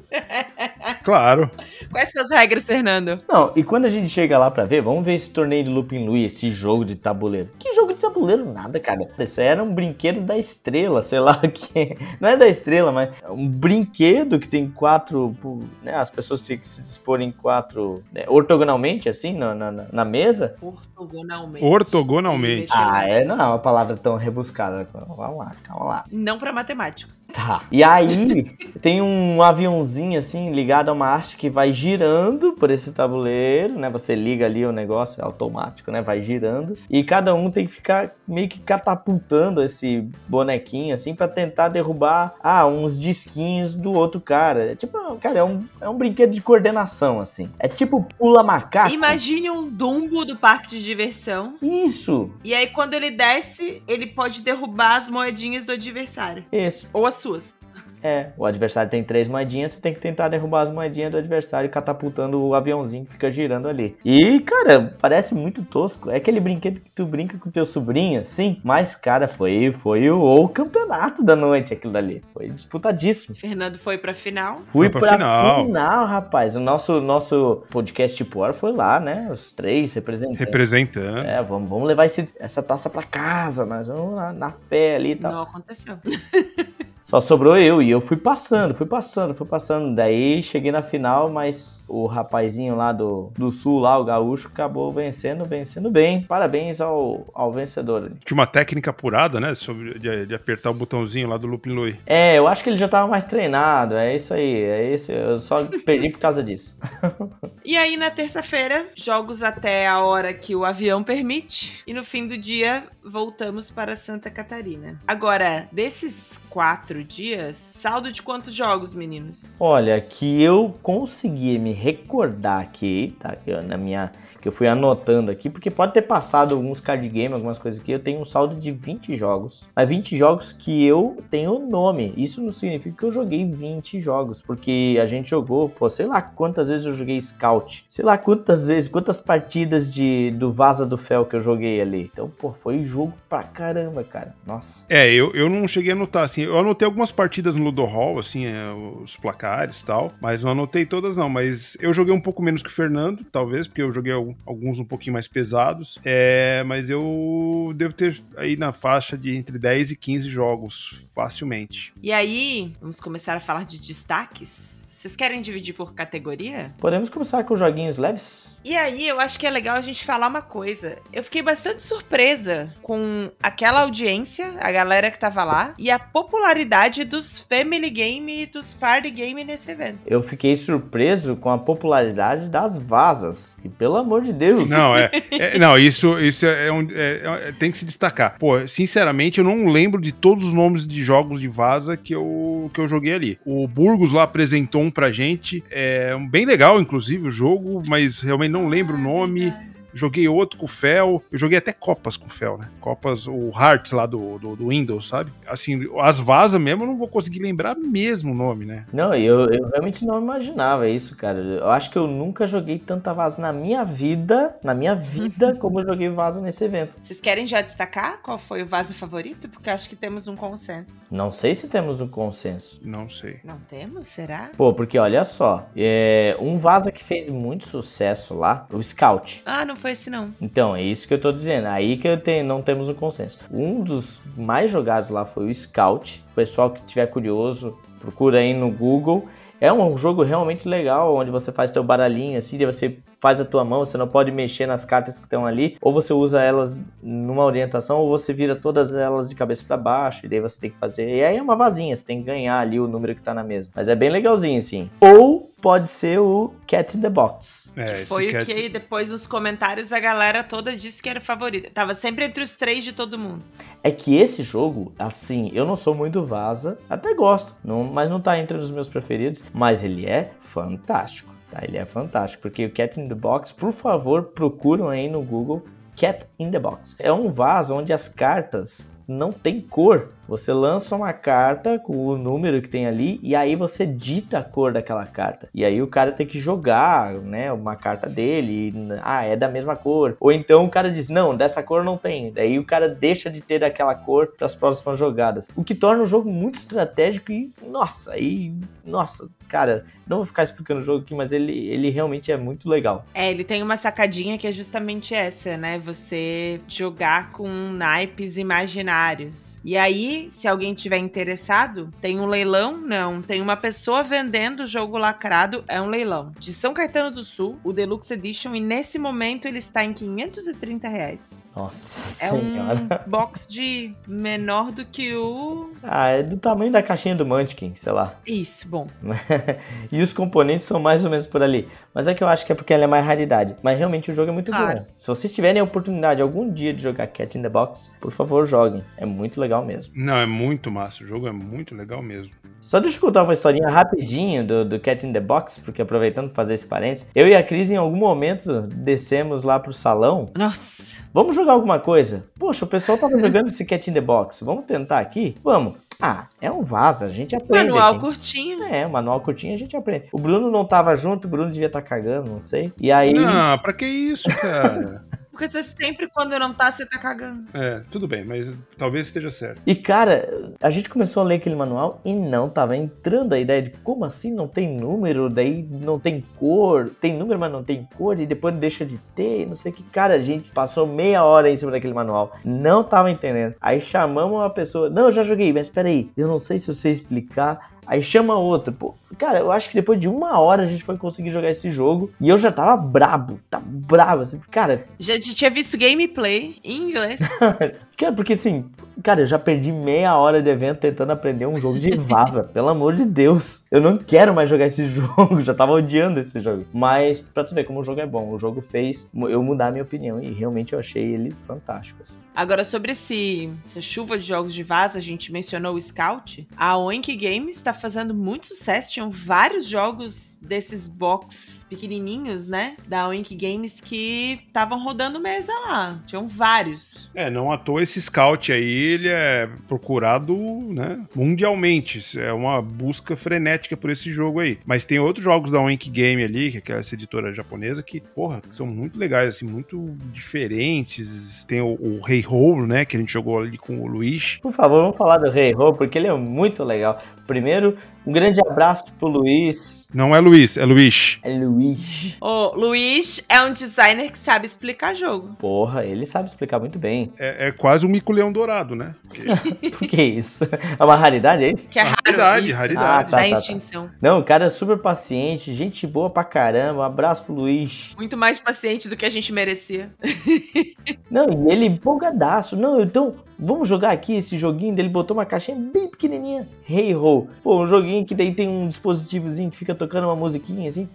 Claro. Quais são as regras, Fernando? Não, e quando a gente chega lá pra ver, vamos ver esse torneio de Lupin Lui, esse jogo de tabuleiro. Que jogo de tabuleiro? Nada, cara. Isso aí era um brinquedo da estrela, sei lá que. Não é da estrela, mas é um brinquedo que tem quatro. Né, as pessoas têm que se dispor em quatro. né, ortogonalmente, assim, na, na, na- mesa. Ortogonalmente. Ortogonalmente. Ah, é? Não é uma palavra tão rebuscada. Vamos lá, calma lá. Não pra matemáticos. Tá. E aí, tem um aviãozinho aviãozinho assim, ligado a uma haste que vai girando por esse tabuleiro, né? Você liga ali o negócio, é automático, né? Vai girando. E cada um tem que ficar meio que catapultando esse bonequinho, assim, para tentar derrubar, ah, uns disquinhos do outro cara. É tipo, cara, é um, é um brinquedo de coordenação, assim. É tipo pula macaco. Imagine um Dumbo do parque de diversão. Isso. E aí, quando ele desce, ele pode derrubar as moedinhas do adversário. Isso. Ou as suas. É, o adversário tem três moedinhas, você tem que tentar derrubar as moedinhas do adversário catapultando o aviãozinho que fica girando ali. E, cara, parece muito tosco. É aquele brinquedo que tu brinca com teu sobrinho, sim. Mas, cara, foi, foi o, o campeonato da noite aquilo dali. Foi disputadíssimo. Fernando foi pra final. Fui Foi pra pra, final. final. rapaz. O nosso, nosso podcast tipo foi lá, né? Os três representantes. Representando. É, vamos, vamos levar esse- essa taça pra casa, nós vamos na, na fé ali e tal. Não aconteceu. Só sobrou eu e eu fui passando, fui passando, fui passando. Daí cheguei na final, mas o rapazinho lá do, do sul, lá, o gaúcho, acabou vencendo, vencendo bem. Parabéns ao, ao vencedor. ali. Tinha uma técnica apurada, né? Sobre, de, de apertar o botãozinho lá do Lupin Lui. É, eu acho que ele já tava mais treinado, é isso aí, é isso. Eu só perdi por causa disso. E aí, na terça-feira, jogos até a hora que o avião permite. E no fim do dia, voltamos para Santa Catarina. Agora, desses quatro dias, saldo de quantos jogos, meninos? Olha, que eu consegui me recordar aqui, tá? Na minha. Que eu fui anotando aqui, porque pode ter passado alguns card game, algumas coisas aqui. Eu tenho um saldo de 20 jogos. Mas 20 jogos que eu tenho nome. Isso não significa que eu joguei 20 jogos. Porque a gente jogou, pô, sei lá quantas vezes eu joguei Scout. Sei lá quantas vezes, quantas partidas de do Vaza do Fel que eu joguei ali. Então, pô, foi jogo pra caramba, cara. Nossa. É, eu, eu não cheguei a anotar, assim, eu anotei algumas partidas no Ludo Hall, assim, é, os placares e tal, mas não anotei todas não, mas eu joguei um pouco menos que o Fernando, talvez, porque eu joguei al- alguns um pouquinho mais pesados, é, mas eu devo ter aí na faixa de entre 10 e 15 jogos, facilmente. E aí, vamos começar a falar de destaques? Vocês querem dividir por categoria? Podemos começar com joguinhos leves? E aí, eu acho que é legal a gente falar uma coisa. Eu fiquei bastante surpresa com aquela audiência, a galera que tava lá, e a popularidade dos Family Game e dos Party Game nesse evento. Eu fiquei surpreso com a popularidade das vazas. E pelo amor de Deus. Não, é, é- não, isso, isso é, um- é- é- tem que se destacar. Pô, sinceramente, eu não lembro de todos os nomes de jogos de vaza que eu, que eu joguei ali. O Burgos lá apresentou um pra gente, é um bem legal, inclusive, o jogo, mas realmente não lembro o nome. Joguei outro com o Fel. Eu joguei até Copas com o Fel, né? Copas, o Hearts lá do, do, do Windows, sabe? Assim, as vazas mesmo eu não vou conseguir lembrar mesmo o nome, né? Não, eu, eu realmente não imaginava isso, cara. Eu acho que eu nunca joguei tanta vaza na minha vida, na minha vida, como eu joguei vaza nesse evento. Vocês querem já destacar qual foi o vaso favorito? Porque eu acho que temos um consenso. Não sei se temos um consenso. Não sei. Não temos? Será? Pô, porque olha só, é, um vaza que fez muito sucesso lá, o Scout. Ah, não foi esse não. Então, é isso que eu tô dizendo. Aí que tenho, não temos um consenso. Um dos mais jogados lá foi o Scout. O pessoal que tiver curioso, procura aí no Google. É um jogo realmente legal, onde você faz teu baralhinho assim, daí você faz a tua mão, você não pode mexer nas cartas que estão ali, ou você usa elas numa orientação, ou você vira todas elas de cabeça para baixo, e daí você tem que fazer. E aí é uma vazinha, você tem que ganhar ali o número que tá na mesa. Mas é bem legalzinho, assim. Ou pode ser o Cat in the Box. É, Foi o Cat- que depois nos comentários a galera toda disse que era favorito. Tava sempre entre os três de todo mundo. É que esse jogo, assim, eu não sou muito vaza, até gosto, não- mas não tá entre os meus preferidos, mas ele é fantástico, tá? Ele é fantástico, porque o Cat in the Box, por favor, procuram aí no Google Cat in the Box. É um vaso onde as cartas não tem cor. Você lança uma carta com o número que tem ali e aí você dita a cor daquela carta. E aí o cara tem que jogar, né, uma carta dele, e, ah, é da mesma cor. Ou então o cara diz: "Não, dessa cor não tem". Daí o cara deixa de ter aquela cor para as próximas jogadas. O que torna o jogo muito estratégico e nossa, aí, nossa, cara, não vou ficar explicando o jogo aqui, mas ele ele realmente é muito legal. É, ele tem uma sacadinha que é justamente essa, né? Você jogar com naipes imaginários. E aí, Se alguém tiver interessado, tem um leilão, não, tem uma pessoa vendendo o jogo lacrado, é um leilão. De São Caetano do Sul, o Deluxe Edition, e nesse momento ele está em 530 reais. Nossa É senhora. um box de menor do que o. Ah, é do tamanho da caixinha do Munchkin, sei lá. Isso, bom. e os componentes são mais ou menos por ali. Mas é que eu acho que é porque ela é mais raridade. Mas realmente o jogo é muito Claro. bom. Se vocês tiverem a oportunidade algum dia de jogar Cat in the Box, por favor, joguem. É muito legal mesmo. Não, é muito massa. O jogo é muito legal mesmo. Só deixa eu contar uma historinha rapidinho do, do Cat in the Box, porque aproveitando pra fazer esse parênteses, eu e a Cris em algum momento descemos lá pro salão. Nossa. Vamos jogar alguma coisa? Poxa, o pessoal tava jogando esse Cat in the Box. Vamos tentar aqui? Vamos. Ah, é um vaza, a gente aprende. Manual aqui. curtinho. É, manual curtinho a gente aprende. O Bruno não tava junto, o Bruno devia estar cagando, não sei. E aí. Não, pra que isso, cara? Porque você sempre, quando não tá, você tá cagando. é, tudo bem, mas talvez esteja certo. E cara, a gente começou a ler aquele manual e não tava entrando a ideia de como assim não tem número, daí não tem cor, tem número, mas não tem cor, e depois deixa de ter, não sei o que. Cara, a gente passou meia hora em cima daquele manual, não tava entendendo. Aí chamamos uma pessoa, não, eu já joguei, mas peraí, eu não sei se eu sei explicar. Aí chama outro, pô. Cara, eu acho que depois de uma hora a gente foi conseguir jogar esse jogo e eu já tava brabo, tá brabo, assim. Cara, Já tinha visto gameplay em inglês. Cara, porque assim, cara, eu já perdi meia hora de evento tentando aprender um jogo de vaza, pelo amor de Deus. Eu não quero mais jogar esse jogo, já tava odiando esse jogo. Mas, pra tu ver como o jogo é bom, o jogo fez eu mudar a minha opinião e realmente eu achei ele fantástico. Assim. Agora, sobre esse, essa chuva de jogos de vaza, a gente mencionou o Scout. A Oink Games está fazendo muito sucesso. Tinham vários jogos desses box pequenininhos, né? Da Oink Games que estavam rodando mesa lá. Tinham vários. É, não à toa esse scout aí, ele é procurado, né, mundialmente. É uma busca frenética por esse jogo aí. Mas tem outros jogos da Wink Game ali, que é aquela essa editora japonesa, que, porra, são muito legais, assim, muito diferentes. Tem o, o Rei Ho, né, que a gente jogou ali com o Luiz. Por favor, vamos falar do Rei Ho, porque ele é muito legal. Primeiro, um grande abraço pro Luiz. Não é Luiz, é Luiz. É Luiz. O Luiz é um designer que sabe explicar jogo. Porra, ele sabe explicar muito bem. É, é quase um mico-leão dourado, né? Porque- Por que isso? É uma raridade, é isso? Que é raro. Raridade, isso. raridade. Ah, tá, tá, tá. extinção. Não, o cara é super paciente, gente boa pra caramba. Um abraço pro Luiz. Muito mais paciente do que a gente merecia. Não, e ele empolgadaço. Não, então, vamos jogar aqui esse joguinho dele. Botou uma caixinha bem pequenininha. Hey Ho. Pô, um joguinho que daí tem um dispositivozinho que fica tocando uma musiquinha assim.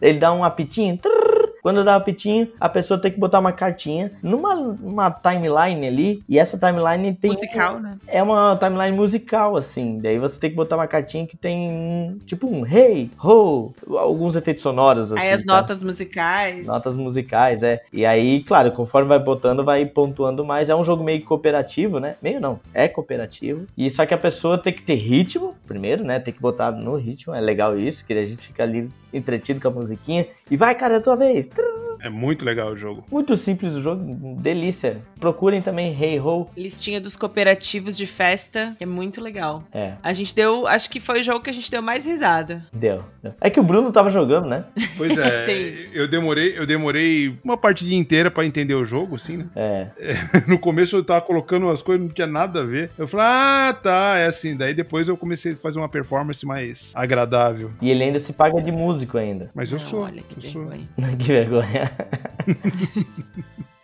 Ele dá um apitinho. trrr. Quando dá um apitinho, a pessoa tem que botar uma cartinha numa uma timeline ali. E essa timeline tem. Musical, né? É uma timeline musical, assim. Daí você tem que botar uma cartinha que tem, tipo, um hey, ho, alguns efeitos sonoros, assim. Aí as tá? notas musicais. Notas musicais, é. E aí, claro, conforme vai botando, vai pontuando mais. É um jogo meio cooperativo, né? Meio não, é cooperativo. E só que a pessoa tem que ter ritmo, primeiro, né? Tem que botar no ritmo, é legal isso, que a gente fica ali entretido com a musiquinha. E vai, cara, é a tua vez. É muito legal o jogo. Muito simples o jogo, delícia. Procurem também Hey Ho. Listinha dos cooperativos de festa, é muito legal. É, A gente deu, acho que foi o jogo que a gente deu mais risada. deu. É que o Bruno tava jogando, né? Pois é, eu demorei, eu demorei uma partidinha inteira pra entender o jogo, assim, né? É. No começo eu tava colocando umas coisas não tinha nada a ver. Eu falei, ah, tá, é assim. Daí depois eu comecei a fazer uma performance mais agradável. E ele ainda se paga de músico ainda. Mas eu Não, sou. Olha que eu sou. vergonha. que vergonha.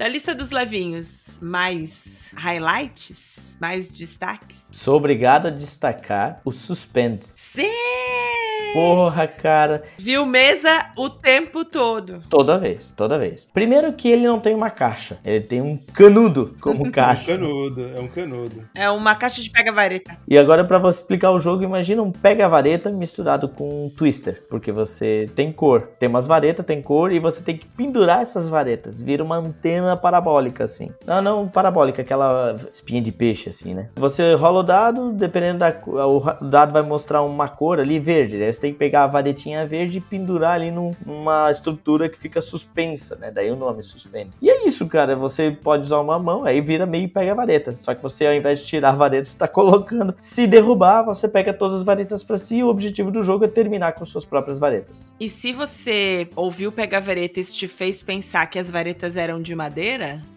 Da lista dos levinhos, mais highlights, mais destaques. Sou obrigado a destacar o Suspend. Sim! Porra, cara. Viu mesa o tempo todo. Toda vez, toda vez. Primeiro que ele não tem uma caixa, ele tem um canudo como É um caixa. canudo, é um canudo. É uma caixa de pega-vareta. E agora pra você explicar o jogo, imagina um pega-vareta misturado com um twister, porque você tem cor, tem umas varetas, tem cor e você tem que pendurar essas varetas, vira uma antena parabólica assim. Não, não parabólica, aquela espinha de peixe assim, né? Você rola o dado, dependendo da o dado vai mostrar uma cor ali verde, daí você tem que pegar a varetinha verde e pendurar ali num- numa estrutura que fica suspensa, né? Daí o nome suspende. E é isso, cara. Você pode usar uma mão, aí vira meio e pega a vareta. Só que você, ao invés de tirar a vareta, você tá colocando. Se derrubar, você pega todas as varetas pra si. E o objetivo do jogo é terminar com suas próprias varetas. E se você ouviu pegar vareta e isso te fez pensar que as varetas eram de madeira,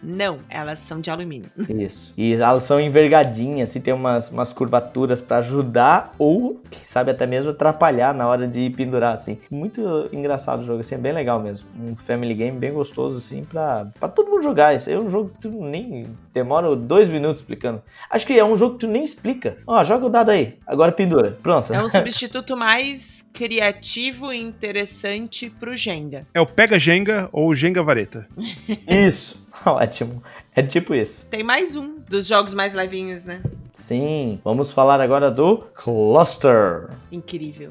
não, elas são de alumínio. Isso. E elas são envergadinhas, assim, tem umas, umas curvaturas pra ajudar ou, quem sabe, até mesmo atrapalhar na hora de pendurar, assim. Muito engraçado o jogo, assim, é bem legal mesmo. Um family game bem gostoso, assim, pra, pra todo mundo jogar. Isso é um jogo que tu nem demora dois minutos explicando. Acho que é um jogo que tu nem explica. Ó, joga o dado aí, agora pendura. Pronto. É um substituto mais criativo e interessante pro Jenga. É o Pega Jenga ou Jenga Vareta. Isso. Ótimo. É tipo isso. Tem mais um dos jogos mais levinhos, né? Sim. Vamos falar agora do Cluster. Incrível.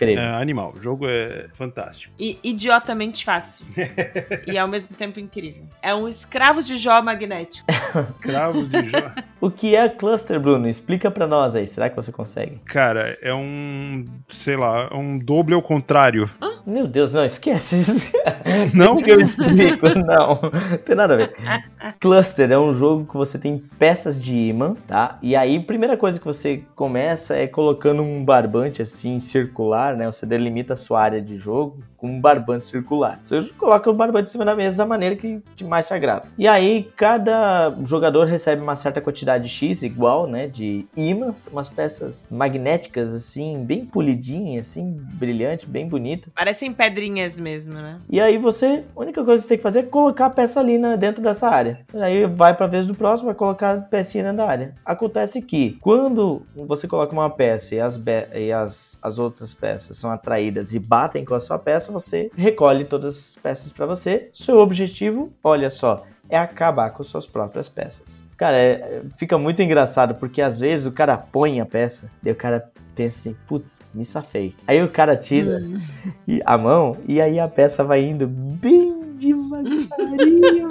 Incrível. É, animal. O jogo é fantástico. E idiotamente fácil. e ao mesmo tempo incrível. É um escravo de Jó magnético. Cravo de Jó. O que é Cluster, Bruno? Explica pra nós aí. Será que você consegue? Cara, é um. sei lá, é um doble ao contrário. Meu Deus, não, esquece isso. Não? que eu explico, não. Tem nada a ver. Cluster é um jogo que você tem peças de imã, tá? E aí, a primeira coisa que você começa é colocando um barbante assim circular, né? Você delimita a sua área de jogo com um barbante circular. Você coloca o barbante em cima da mesa da maneira que te mais te agrada. E aí, cada jogador recebe uma certa quantidade X igual, né? De imãs, umas peças magnéticas assim, bem polidinhas, assim, brilhante, bem bonita. Parecem pedrinhas mesmo, né? E aí você, a única coisa que você tem que fazer é colocar a peça ali na- dentro dessa área. Aí vai pra vez do próximo, vai colocar a pecinha dentro da área. Acontece que quando você coloca uma peça e as, e as, as outras peças são atraídas e batem com a sua peça, você recolhe todas as peças pra você. Seu objetivo, olha só, é acabar com suas próprias peças. Cara, é- é- fica muito engraçado porque às vezes o cara põe a peça e o cara pensa assim, putz, me safei. Aí o cara tira e a mão, e aí a peça vai indo bem devagarinho,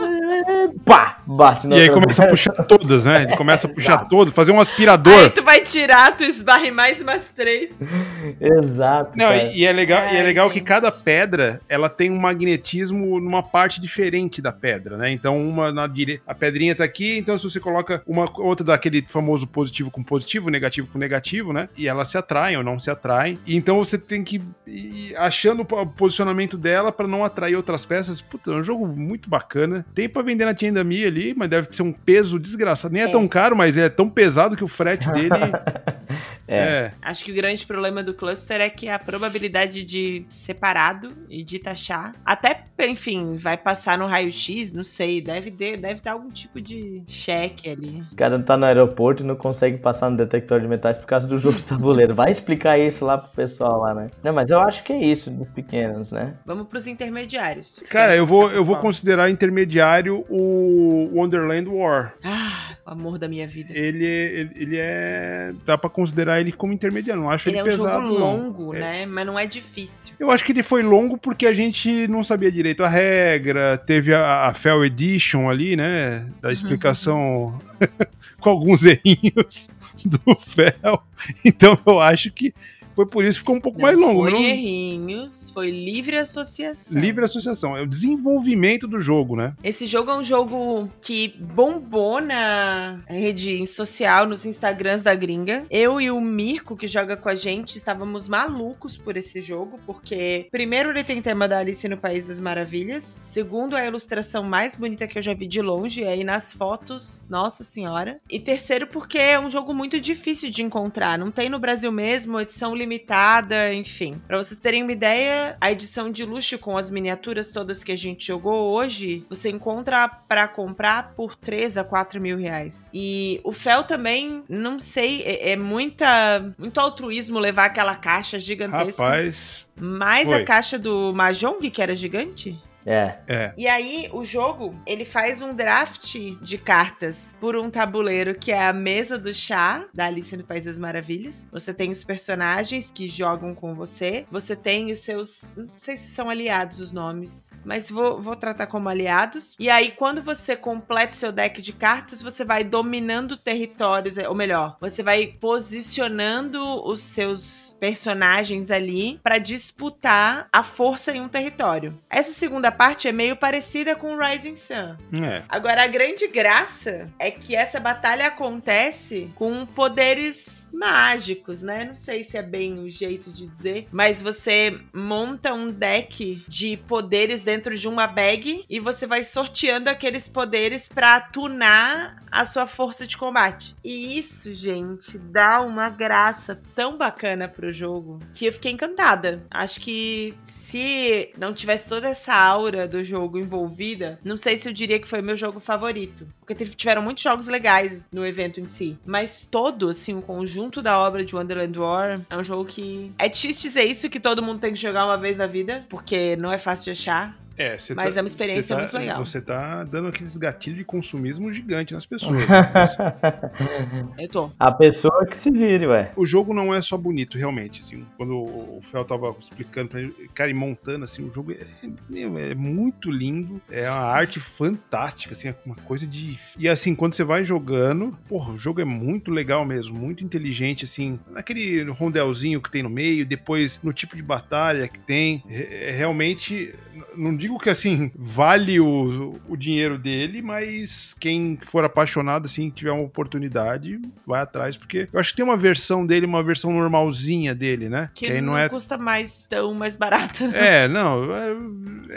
pá, bate na E aí começa a puxar todas, né? Ele começa a puxar todas, fazer um Aí aspirador. tu vai tirar, tu esbarra em mais umas três. Exato, Não, cara. e, é legal, e é Ai, legal que cada pedra ela tem um magnetismo numa parte diferente da pedra, né? Então uma na direita, a pedrinha tá aqui, então se você coloca uma outra daquele famoso positivo com positivo, negativo com negativo, né? E elas se atraem ou não se atraem. E então você tem que ir achando o po- posicionamento dela pra não atrair outras peças. Puta, é um jogo muito bacana. Tem pra vender na Tienda Mi ali, mas deve ser um peso desgraçado. Nem é, É. tão caro, mas é tão pesado que o frete dele É. é. Acho que o grande problema do cluster é que a probabilidade de separado e de taxar, até, enfim, vai passar no raio-x, não sei, deve ter, deve ter algum tipo de cheque ali. O cara tá no aeroporto e não consegue passar no detector de metais por causa do jogo de tabuleiro. Vai explicar isso lá pro pessoal lá, né? Não, mas eu acho que é isso dos pequenos, né? Vamos pros intermediários. Cara, eu vou, eu vou considerar intermediário o Wonderland War. Ah, o amor da minha vida. Ele, ele, ele é. Dá pra considerar ele como intermediário. Não acho Ele ele, é um pesado. jogo não. longo, É. né? Mas não é difícil. Eu acho que ele foi longo porque a gente não sabia direito a regra. Teve a, a Fel Edition ali, né? Uhum. Da explicação com alguns errinhos do Fel. Então eu acho que foi por isso que ficou um pouco Não mais longo. foi não- errinhos, foi livre associação. Livre associação. É o desenvolvimento do jogo, né? Esse jogo é um jogo que bombou na rede social, nos Instagrams da gringa. Eu e o Mirko, que joga com a gente, estávamos malucos por esse jogo, porque, primeiro, ele tem tema da Alice no País das Maravilhas. Segundo, é a ilustração mais bonita que eu já vi de longe. Aí, nas fotos, nossa senhora. E terceiro, porque é um jogo muito difícil de encontrar. Não tem no Brasil mesmo, edição limitada, enfim. Pra vocês terem uma ideia, a edição de luxo com as miniaturas todas que a gente jogou hoje, você encontra pra comprar por 3 a 4 mil reais. E o Fel também, não sei, é, é muita, muito altruísmo levar aquela caixa gigantesca. Rapaz. Mais Foi. a caixa do Mahjong, que era gigante? É. É. E aí, o jogo, ele faz um draft de cartas por um tabuleiro que é a mesa do chá da Alice no País das Maravilhas. Você tem os personagens que jogam com você. Você tem os seus. Não sei se são aliados os nomes, mas vou, vou tratar como aliados. E aí, quando você completa seu deck de cartas, você vai dominando territórios, ou melhor, você vai posicionando os seus personagens ali para disputar a força em um território. Essa segunda parte é meio parecida com Rising Sun. É. Agora, a grande graça é que essa batalha acontece com poderes mágicos, né? Não sei se é bem o jeito de dizer, mas você monta um deck de poderes dentro de uma bag e você vai sorteando aqueles poderes para tunar a sua força de combate. E isso, gente, dá uma graça tão bacana pro jogo que eu fiquei encantada. Acho que se não tivesse toda essa aura do jogo envolvida, não sei se eu diria que foi meu jogo favorito. Porque tiveram muitos jogos legais no evento em si. Mas todo, assim, o conjunto da obra de Wonderland War é um jogo que. É difícil dizer isso que todo mundo tem que jogar uma vez na vida, porque não é fácil de achar. É, você Mas tá- é uma experiência você tá- muito legal. Você tá dando aqueles gatilhos de consumismo gigante nas pessoas. Eu tô. A pessoa que se vire, ué. o jogo não é só bonito, realmente. Assim, quando o Fel tava explicando pra ele, cara, e montando, assim, o jogo é, meu, é muito lindo. É uma arte fantástica, assim, é uma coisa de. E assim, quando você vai jogando, porra, o jogo é muito legal mesmo, muito inteligente, assim, naquele rondelzinho que tem no meio, depois no tipo de batalha que tem. É, é realmente. Não digo que assim, vale o, o dinheiro dele, mas quem for apaixonado, assim, tiver uma oportunidade, vai atrás, porque eu acho que tem uma versão dele, uma versão normalzinha dele, né? Que, aí não, não é. custa mais tão mais barato. né? É, não, é,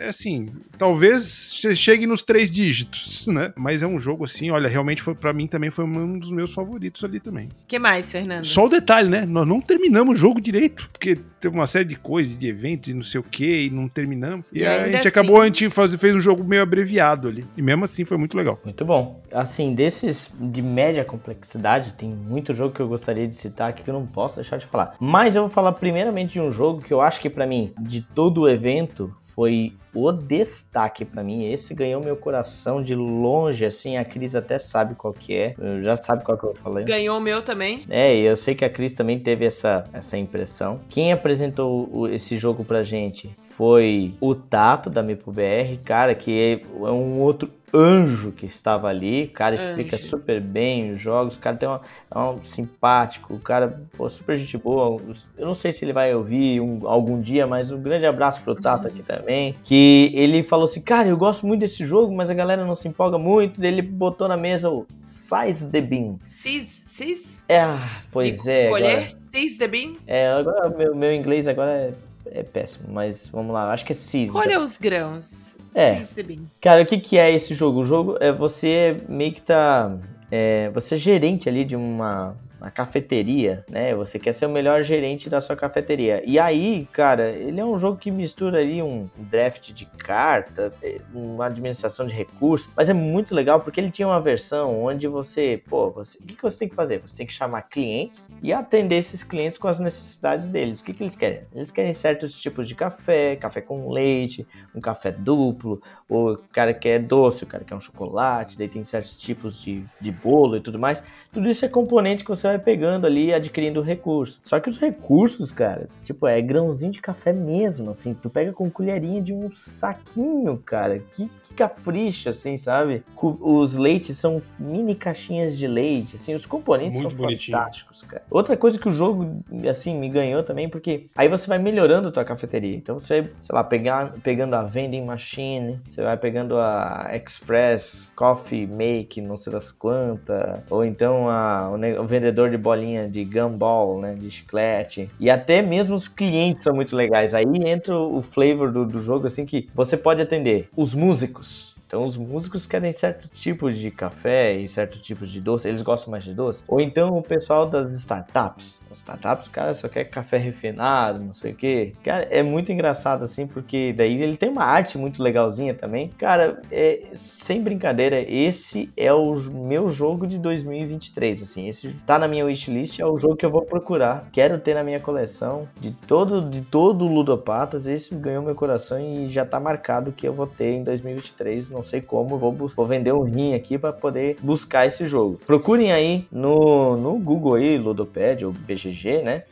é assim, talvez você chegue nos três dígitos, né? Mas é um jogo assim, olha, realmente foi para mim também foi um dos meus favoritos ali também. que mais, Fernando? Só o detalhe, né? Nós não terminamos o jogo direito, porque teve uma série de coisas, de eventos e não sei o que, e não terminamos. E, E a gente assim- acabou, a gente faz, fez um jogo meio abreviado ali. E mesmo assim foi muito legal. Muito bom. Assim, desses de média complexidade, tem muito jogo que eu gostaria de citar aqui que eu não posso deixar de falar. Mas eu vou falar primeiramente de um jogo que eu acho que pra mim, de todo o evento, foi o destaque pra mim. Esse ganhou meu coração de longe, assim, a Cris até sabe qual que é. Já sabe qual que eu falei. Ganhou o meu também. É, e eu sei que a Cris também teve essa, essa impressão. Quem apresentou o- esse jogo pra gente foi o Tato da MipoBR, cara, que é um outro anjo que estava ali. O cara explica Anjo. super bem os jogos. O cara tem uma, é um simpático, o cara, pô, super gente boa. Eu não sei se ele vai ouvir um- algum dia, mas um grande abraço pro Tato aqui também. Que ele falou assim: Cara, eu gosto muito desse jogo, mas a galera não se empolga muito. Daí ele botou na mesa o Size the Bean. Cis, cis? É, pois De é. Colher, Agora, the bean? é, agora meu, meu inglês agora é, é péssimo, mas vamos lá, acho que é Cis. Colha os grãos. É. Bean. Cara, o que, que é esse jogo? O jogo é você meio que tá. é, você é gerente ali de uma, uma cafeteria, né? Você quer ser o melhor gerente da sua cafeteria. E aí, cara, ele é um jogo que mistura ali um draft de cartas, é, uma administração de recursos, mas é muito legal porque ele tinha uma versão onde você, pô, você, o que, que você tem que fazer? Você tem que chamar clientes e atender esses clientes com as necessidades deles. O que, que eles querem? Eles querem certos tipos de café, café com leite, um café duplo, o cara quer doce, o cara quer um chocolate, daí tem certos tipos de, de bolo e tudo mais. Tudo isso é componente que você vai pegando ali, adquirindo recursos. Só que os recursos, cara, tipo, é grãozinho de café mesmo, assim. Tu pega com colherinha de um saquinho, cara. Que capricho, assim, sabe? Os leites são mini caixinhas de leite, assim. Os componentes Muito são bonitinho. fantásticos, cara. Outra coisa que o jogo, assim, me ganhou também, porque aí você vai melhorando a tua cafeteria. Então você vai, sei lá, pegar, pegando a vending machine, você vai pegando a Express Coffee Make, não sei das quantas, ou então a, o, o vendedor de bolinha de gumball, né, de chiclete. E até mesmo os clientes são muito legais. Aí entra o flavor do, do jogo, assim, que você pode atender os músicos. house. Então os músicos querem certo tipo de café e certo tipo de doce, eles gostam mais de doce. Ou então o pessoal das startups. As startups, o cara só quer café refinado, não sei o que. Cara, é muito engraçado assim, porque daí ele tem uma arte muito legalzinha também. Cara, é, sem brincadeira, esse é o meu jogo de 2023, assim. Esse tá na minha wishlist, é o jogo que eu vou procurar. Quero ter na minha coleção de todo de todo Ludopatas. Esse ganhou meu coração e já tá marcado que eu vou ter em 2023. Não sei como, vou, vou vender um rim aqui para poder buscar esse jogo. Procurem aí no, no Google aí, Ludopad ou BGG, né?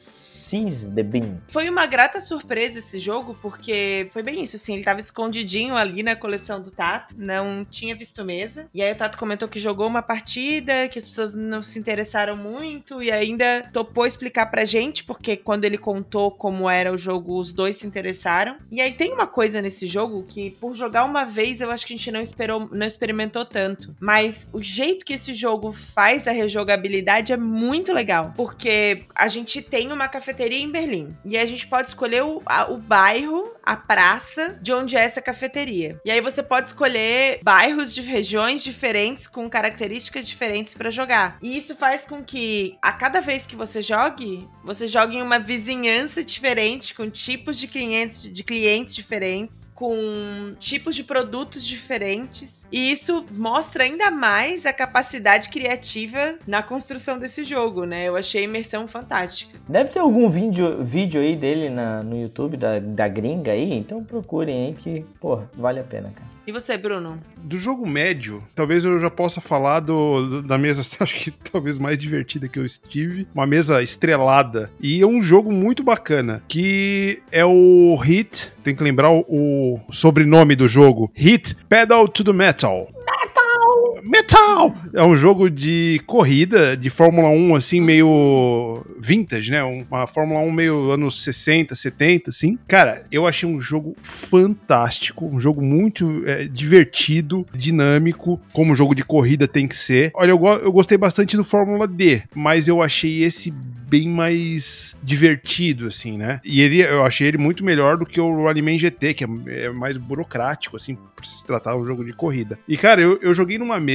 Seize the Bean. Foi uma grata surpresa esse jogo, porque foi bem isso, assim, ele tava escondidinho ali na coleção do Tato, não tinha visto mesa. E aí o Tato comentou que jogou uma partida, que as pessoas não se interessaram muito, e ainda topou explicar pra gente, porque quando ele contou como era o jogo, os dois se interessaram. E aí tem uma coisa nesse jogo que, por jogar uma vez, eu acho que a gente não esperou, não experimentou tanto. Mas o jeito que esse jogo faz a rejogabilidade é muito legal, porque a gente tem uma cafeteria cafeteria em Berlim. E a gente pode escolher o, a, o bairro, a praça de onde é essa cafeteria. E aí você pode escolher bairros de regiões diferentes com características diferentes para jogar. E isso faz com que a cada vez que você jogue, você jogue em uma vizinhança diferente, com tipos de clientes, de clientes diferentes, com tipos de produtos diferentes. E isso mostra ainda mais a capacidade criativa na construção desse jogo, né? Eu achei a imersão fantástica. Deve ter algum vídeo, vídeo aí dele na, no YouTube da, da gringa aí, então procurem aí que, pô, vale a pena, cara. E você, Bruno? Do jogo médio, talvez eu já possa falar do, da mesa, acho que talvez mais divertida que eu estive. Uma mesa estrelada. E é um jogo muito bacana, que é o Hit. Tem que lembrar o, o sobrenome do jogo. Hit Pedal to the Metal. Metal! É um jogo de corrida, de Fórmula 1, assim, meio vintage, né? Uma Fórmula 1 meio anos 60, 70, assim. Cara, eu achei um jogo fantástico, um jogo muito é, divertido, dinâmico, como jogo de corrida tem que ser. Olha, eu, eu gostei bastante do Fórmula D, mas eu achei esse bem mais divertido, assim, né? E ele, eu achei ele muito melhor do que o Rallyman GT, que é, é mais burocrático, assim, por se tratar de um jogo de corrida. E, cara, eu, eu joguei numa mesa,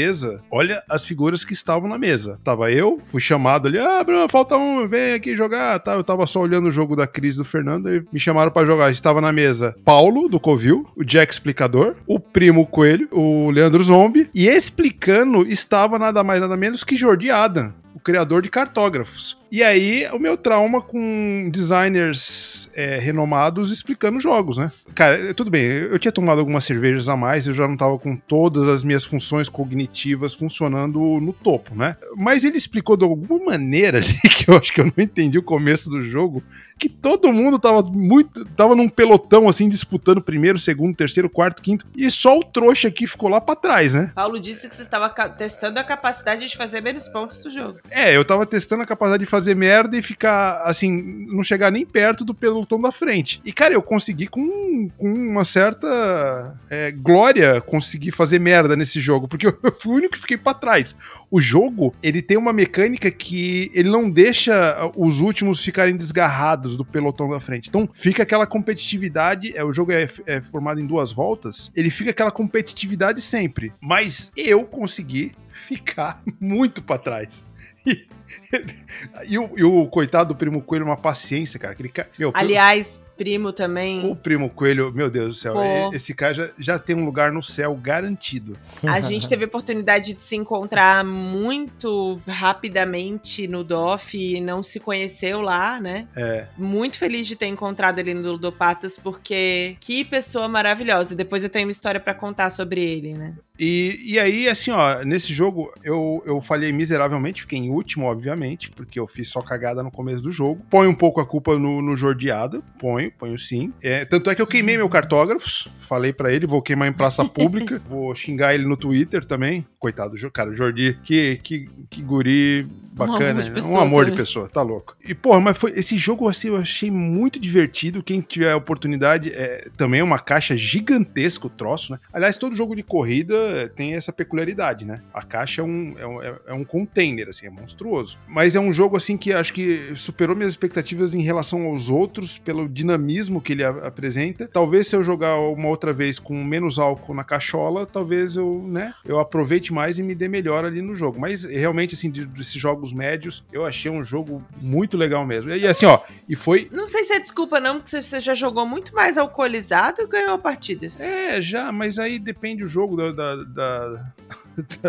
olha as figuras que estavam na mesa. Tava eu, fui chamado ali, ah, Bruno, falta um, vem aqui jogar, tá? Eu tava só olhando o jogo da Cris do Fernando e me chamaram para jogar. Estava na mesa Paulo, do Covil, o Jack Explicador, o Primo Coelho, o Leandro Zombie, e explicando estava nada mais nada menos que Jordi Adam, o criador de cartógrafos. E aí, o meu trauma com designers é, renomados explicando jogos, né? Cara, tudo bem, eu tinha tomado algumas cervejas a mais, eu já não tava com todas as minhas funções cognitivas funcionando no topo, né? Mas ele explicou de alguma maneira ali, que eu acho que eu não entendi o começo do jogo, que todo mundo tava muito. tava num pelotão assim, disputando primeiro, segundo, terceiro, quarto, quinto, e só o trouxa aqui ficou lá pra trás, né? Paulo disse que você estava testando a capacidade de fazer menos pontos do jogo. É, eu tava testando a capacidade de fazer fazer merda e ficar, assim, não chegar nem perto do pelotão da frente. E, cara, eu consegui com, com uma certa é, glória conseguir fazer merda nesse jogo, porque eu fui o único que fiquei para trás. O jogo, ele tem uma mecânica que ele não deixa os últimos ficarem desgarrados do pelotão da frente. Então, fica aquela competitividade, é, o jogo é, é formado em duas voltas, ele fica aquela competitividade sempre. Mas eu consegui ficar muito para trás. e, o, e, o, coitado do primo Coelho, uma paciência, cara. Aquele, meu, Aliás, primo também. O primo Coelho, meu Deus do céu, Pô. esse cara já, já tem um lugar no céu garantido. A gente teve a oportunidade de se encontrar muito rapidamente no DOF e não se conheceu lá, né? É. Muito feliz de ter encontrado ele no Ludopatas, porque que pessoa maravilhosa. Depois eu tenho uma história para contar sobre ele, né? E, e aí, assim, ó, nesse jogo eu, eu falhei miseravelmente, fiquei em último, obviamente, porque eu fiz só cagada no começo do jogo. Põe um pouco a culpa no, no Jordiado, ponho, ponho sim. É, tanto é que eu queimei meu cartógrafos, falei para ele, vou queimar em praça pública, vou xingar ele no Twitter também. Coitado, cara, o Jordi, que, que, que guri bacana, amor de né? pessoa um amor de também. pessoa, tá louco. E, porra, mas foi, esse jogo assim, eu achei muito divertido. Quem tiver a oportunidade, é, também é uma caixa gigantesca o troço, né? Aliás, todo jogo de corrida é, tem essa peculiaridade, né? A caixa é um, é um, é- é um container, assim, é monstruoso. Mas é um jogo, assim, que acho que superou minhas expectativas em relação aos outros, pelo dinamismo que ele apresenta. Talvez se eu jogar uma outra vez com menos álcool na cachola, talvez eu, né, eu aproveite mais e me dê melhor ali no jogo. Mas realmente, assim, de- desses jogos médios, eu achei um jogo muito legal mesmo. E assim, ó, e foi. Não sei se é desculpa, não, porque você já jogou muito mais alcoolizado e ganhou partidas. É, já, mas aí depende o jogo da, da, da,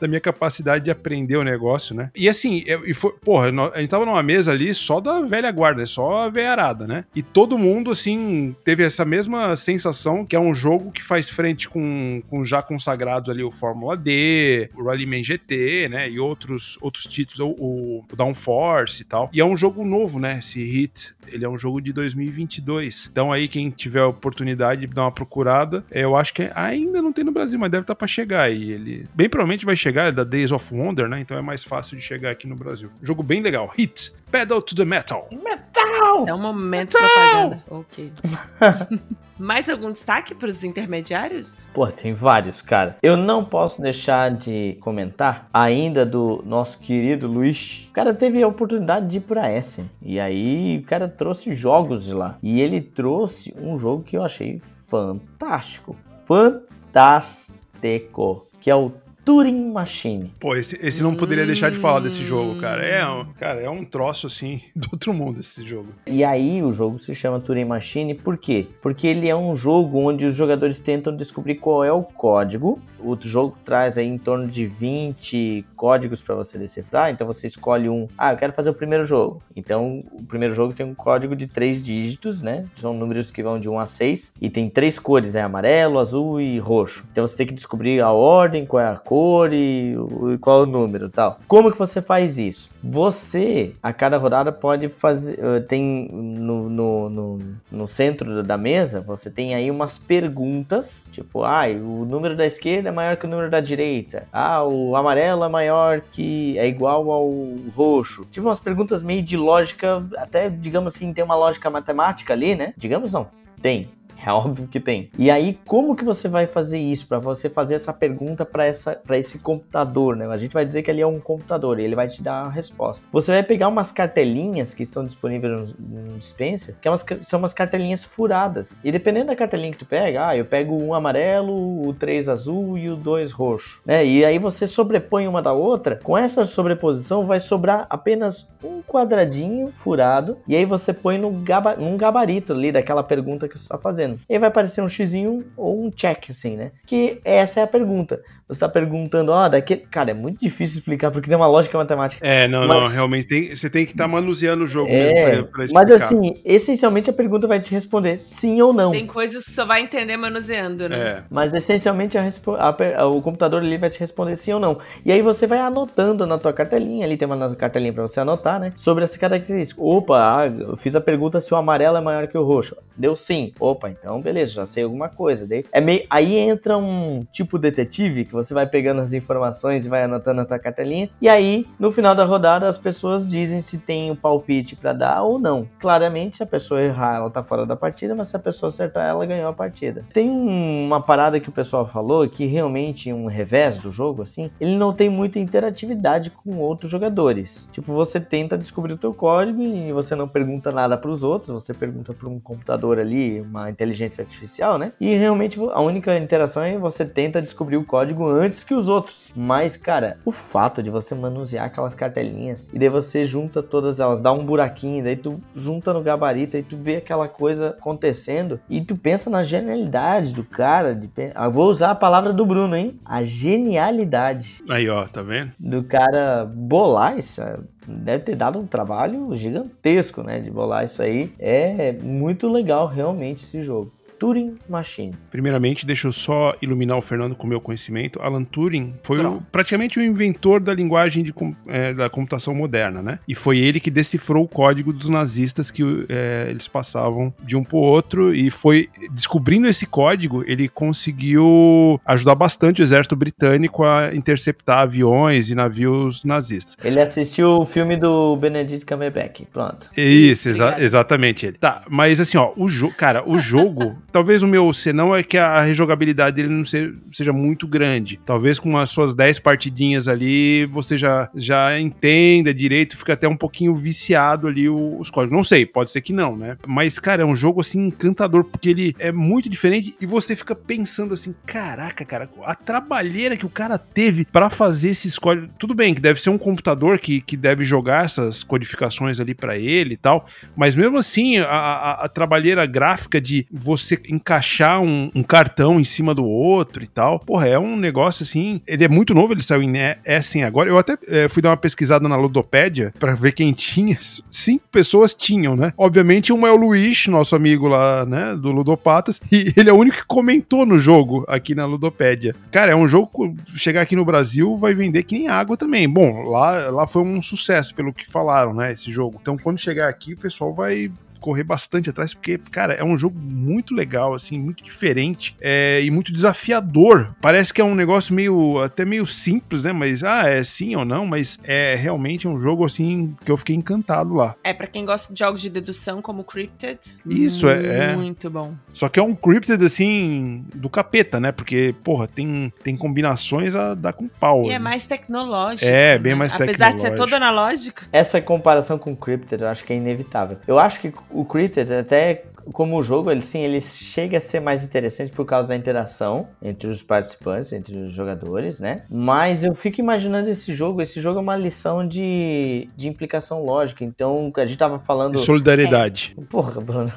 da- minha capacidade de aprender o negócio, né? E assim, eu- e foi, porra, a gente tava numa mesa ali só da velha guarda, só a velharada, né? E todo mundo, assim, teve essa mesma sensação que é um jogo que faz frente com, com já consagrados ali o Fórmula D, o Rallyman GT, né? E outros, outros títulos, o, o, Downforce e tal. E é um jogo novo, né? Esse Hit, ele é um jogo de 2022. Então aí quem tiver a oportunidade de dar uma procurada, é, eu acho que ainda não tem no Brasil, mas deve estar pra chegar. E ele bem provavelmente vai chegar, é da Days of Wonder, né? Então é mais fácil de chegar aqui no Brasil. Jogo bem legal. Hit, Pedal to the Metal. É um momento propaganda. Ok. Mais algum destaque para os intermediários? Pô, tem vários, cara. Eu não posso deixar de comentar ainda do nosso querido Luiz. O cara teve a oportunidade de ir pra Essen. E aí o cara trouxe jogos de lá. E ele trouxe um jogo que eu achei fantástico. Fantástico. Que é o Turing Machine. Pô, esse, esse não poderia deixar de falar desse jogo, cara. É, um- cara, é um troço assim do outro mundo esse jogo. E aí o jogo se chama Turing Machine, por quê? Porque ele é um jogo onde os jogadores tentam descobrir qual é o código. O jogo traz aí em torno de 20 códigos para você decifrar, então você escolhe um. Ah, eu quero fazer o primeiro jogo. Então o primeiro jogo tem um código de três dígitos, né? São números que vão de 1 a 6 e tem três cores, é amarelo, azul e roxo. Então você tem que descobrir a ordem, qual é a cor e, o- e qual é o número, e tal. Como que você faz isso? Você, a cada rodada, pode fazer. eh, Tem no, no, no, no centro da mesa, você tem aí umas perguntas, tipo, ah, o número da esquerda é maior que o número da direita. Ah, o amarelo é maior que. é igual ao roxo. Tipo, umas perguntas meio de lógica, até, digamos assim, tem uma lógica matemática ali, né? Digamos não. Tem. É óbvio que tem. E aí, como que você vai fazer isso? Para você fazer essa pergunta para esse computador, né? A gente vai dizer que ele é um computador e ele vai te dar a resposta. Você vai pegar umas cartelinhas que estão disponíveis no, no dispenser, que é umas, são umas cartelinhas furadas. E dependendo da cartelinha que tu pega, ah, eu pego um amarelo, o três azul e o dois roxo, né? E aí você sobrepõe uma da outra. Com essa sobreposição vai sobrar apenas um quadradinho furado e aí você põe no gaba num gabarito ali daquela pergunta que você está fazendo. E aí vai aparecer um xizinho ou um check, assim, né? Que essa é a pergunta. Você está perguntando, ó, daquele. Cara, é muito difícil explicar porque tem uma lógica matemática. É, não, não, Mas- realmente tem, você tem que estar manuseando o jogo É, mesmo pra, pra mas explicar. assim, essencialmente a pergunta vai te responder sim ou não. Tem coisas que só vai entender manuseando, né? É. Mas essencialmente a respo- a per- o computador ali vai te responder sim ou não. E aí você vai anotando na tua cartelinha, ali tem uma cartelinha para você anotar, né? Sobre essa característica. Opa, ah, eu fiz a pergunta se o amarelo é maior que o roxo. Deu sim. Opa, então beleza, já sei alguma coisa. Daí, é meio, aí entra um tipo detetive que você vai pegando as informações e vai anotando na tua cartelinha. E aí, no final da rodada, as pessoas dizem se tem o palpite para dar ou não. Claramente, se a pessoa errar, ela tá fora da partida, mas se a pessoa acertar, ela ganhou a partida. Tem um- uma parada que o pessoal falou que realmente um revés do jogo, assim, ele não tem muita interatividade com outros jogadores. Tipo, você tenta descobrir o teu código e você não pergunta nada para os outros, você pergunta para um computador ali, uma inteligência artificial, né? E realmente a única interação é você tenta descobrir o código antes que os outros. Mas, cara, o fato de você manusear aquelas cartelinhas e daí você junta todas elas, dá um buraquinho, daí tu junta no gabarito e tu vê aquela coisa acontecendo e tu pensa na genialidade do cara. De... pe- Ah, vou usar a palavra do Bruno, hein? A genialidade Aí, ó, tá vendo? do cara bolar isso. Deve ter dado um trabalho gigantesco, né? De bolar isso aí. É muito legal, realmente, esse jogo. Turing Machine? Primeiramente, deixa eu só iluminar o Fernando com o meu conhecimento. Alan Turing foi o, praticamente o inventor da linguagem de, é, da computação moderna, né? E foi ele que decifrou o código dos nazistas que é, eles passavam de um para outro e foi descobrindo esse código, ele conseguiu ajudar bastante o exército britânico a interceptar aviões e navios nazistas. Ele assistiu o filme do Benedict Cumberbatch, pronto. Isso, exa exatamente ele. Tá, mas assim, ó, o jogo, cara, o jogo, talvez o meu senão é que a rejogabilidade dele não seja, muito grande. Talvez com as suas 10 partidinhas ali, você já, já entenda direito, fica até um pouquinho viciado ali os códigos. Não sei, pode ser que não, né? Mas, cara, é um jogo assim encantador, porque ele é muito diferente e você fica pensando assim, caraca, cara, a trabalheira que o cara teve para fazer esses códigos. Tudo bem que deve ser um computador que, que deve jogar essas codificações ali para ele e tal, mas mesmo assim, a, a, a, trabalheira gráfica de você encaixar um, um, cartão em cima do outro e tal, porra, é um negócio assim. Ele é muito novo, ele saiu em Essen agora. Eu até é, fui dar uma pesquisada na Ludopédia para ver quem tinha. Cinco pessoas tinham, né? Obviamente, uma é o Luiz, nosso amigo lá, né, do Ludopatas, e ele é o único que comentou no jogo aqui na Ludopédia. Cara, é um jogo, chegar aqui no Brasil, vai vender que nem água também. Bom, lá, lá foi um sucesso, pelo que falaram, né, esse jogo. Então, quando chegar aqui, o pessoal vai correr bastante atrás, porque, cara, é um jogo muito legal, assim, muito diferente é, e muito desafiador. Parece que é um negócio meio, até meio simples, né? Mas, ah, é sim ou não, mas é realmente um jogo, assim, que eu fiquei encantado lá. É, para quem gosta de jogos de dedução como Crypted. Isso, é, é. Muito bom. Só que é um Crypted, assim, do capeta, né? Porque, porra, tem, tem combinações a dar com pau. E é mais tecnológico. É, bem né? mais Apesar tecnológico. Apesar de ser todo analógico. Essa comparação com Crypted eu acho que é inevitável. Eu acho que o Critter, até como jogo, ele sim, ele chega a ser mais interessante por causa da interação entre os participantes, entre os jogadores, né? Mas eu fico imaginando esse jogo, esse jogo é uma lição de, de implicação lógica. Então, a gente tava falando. Solidariedade. É, porra, Bruno.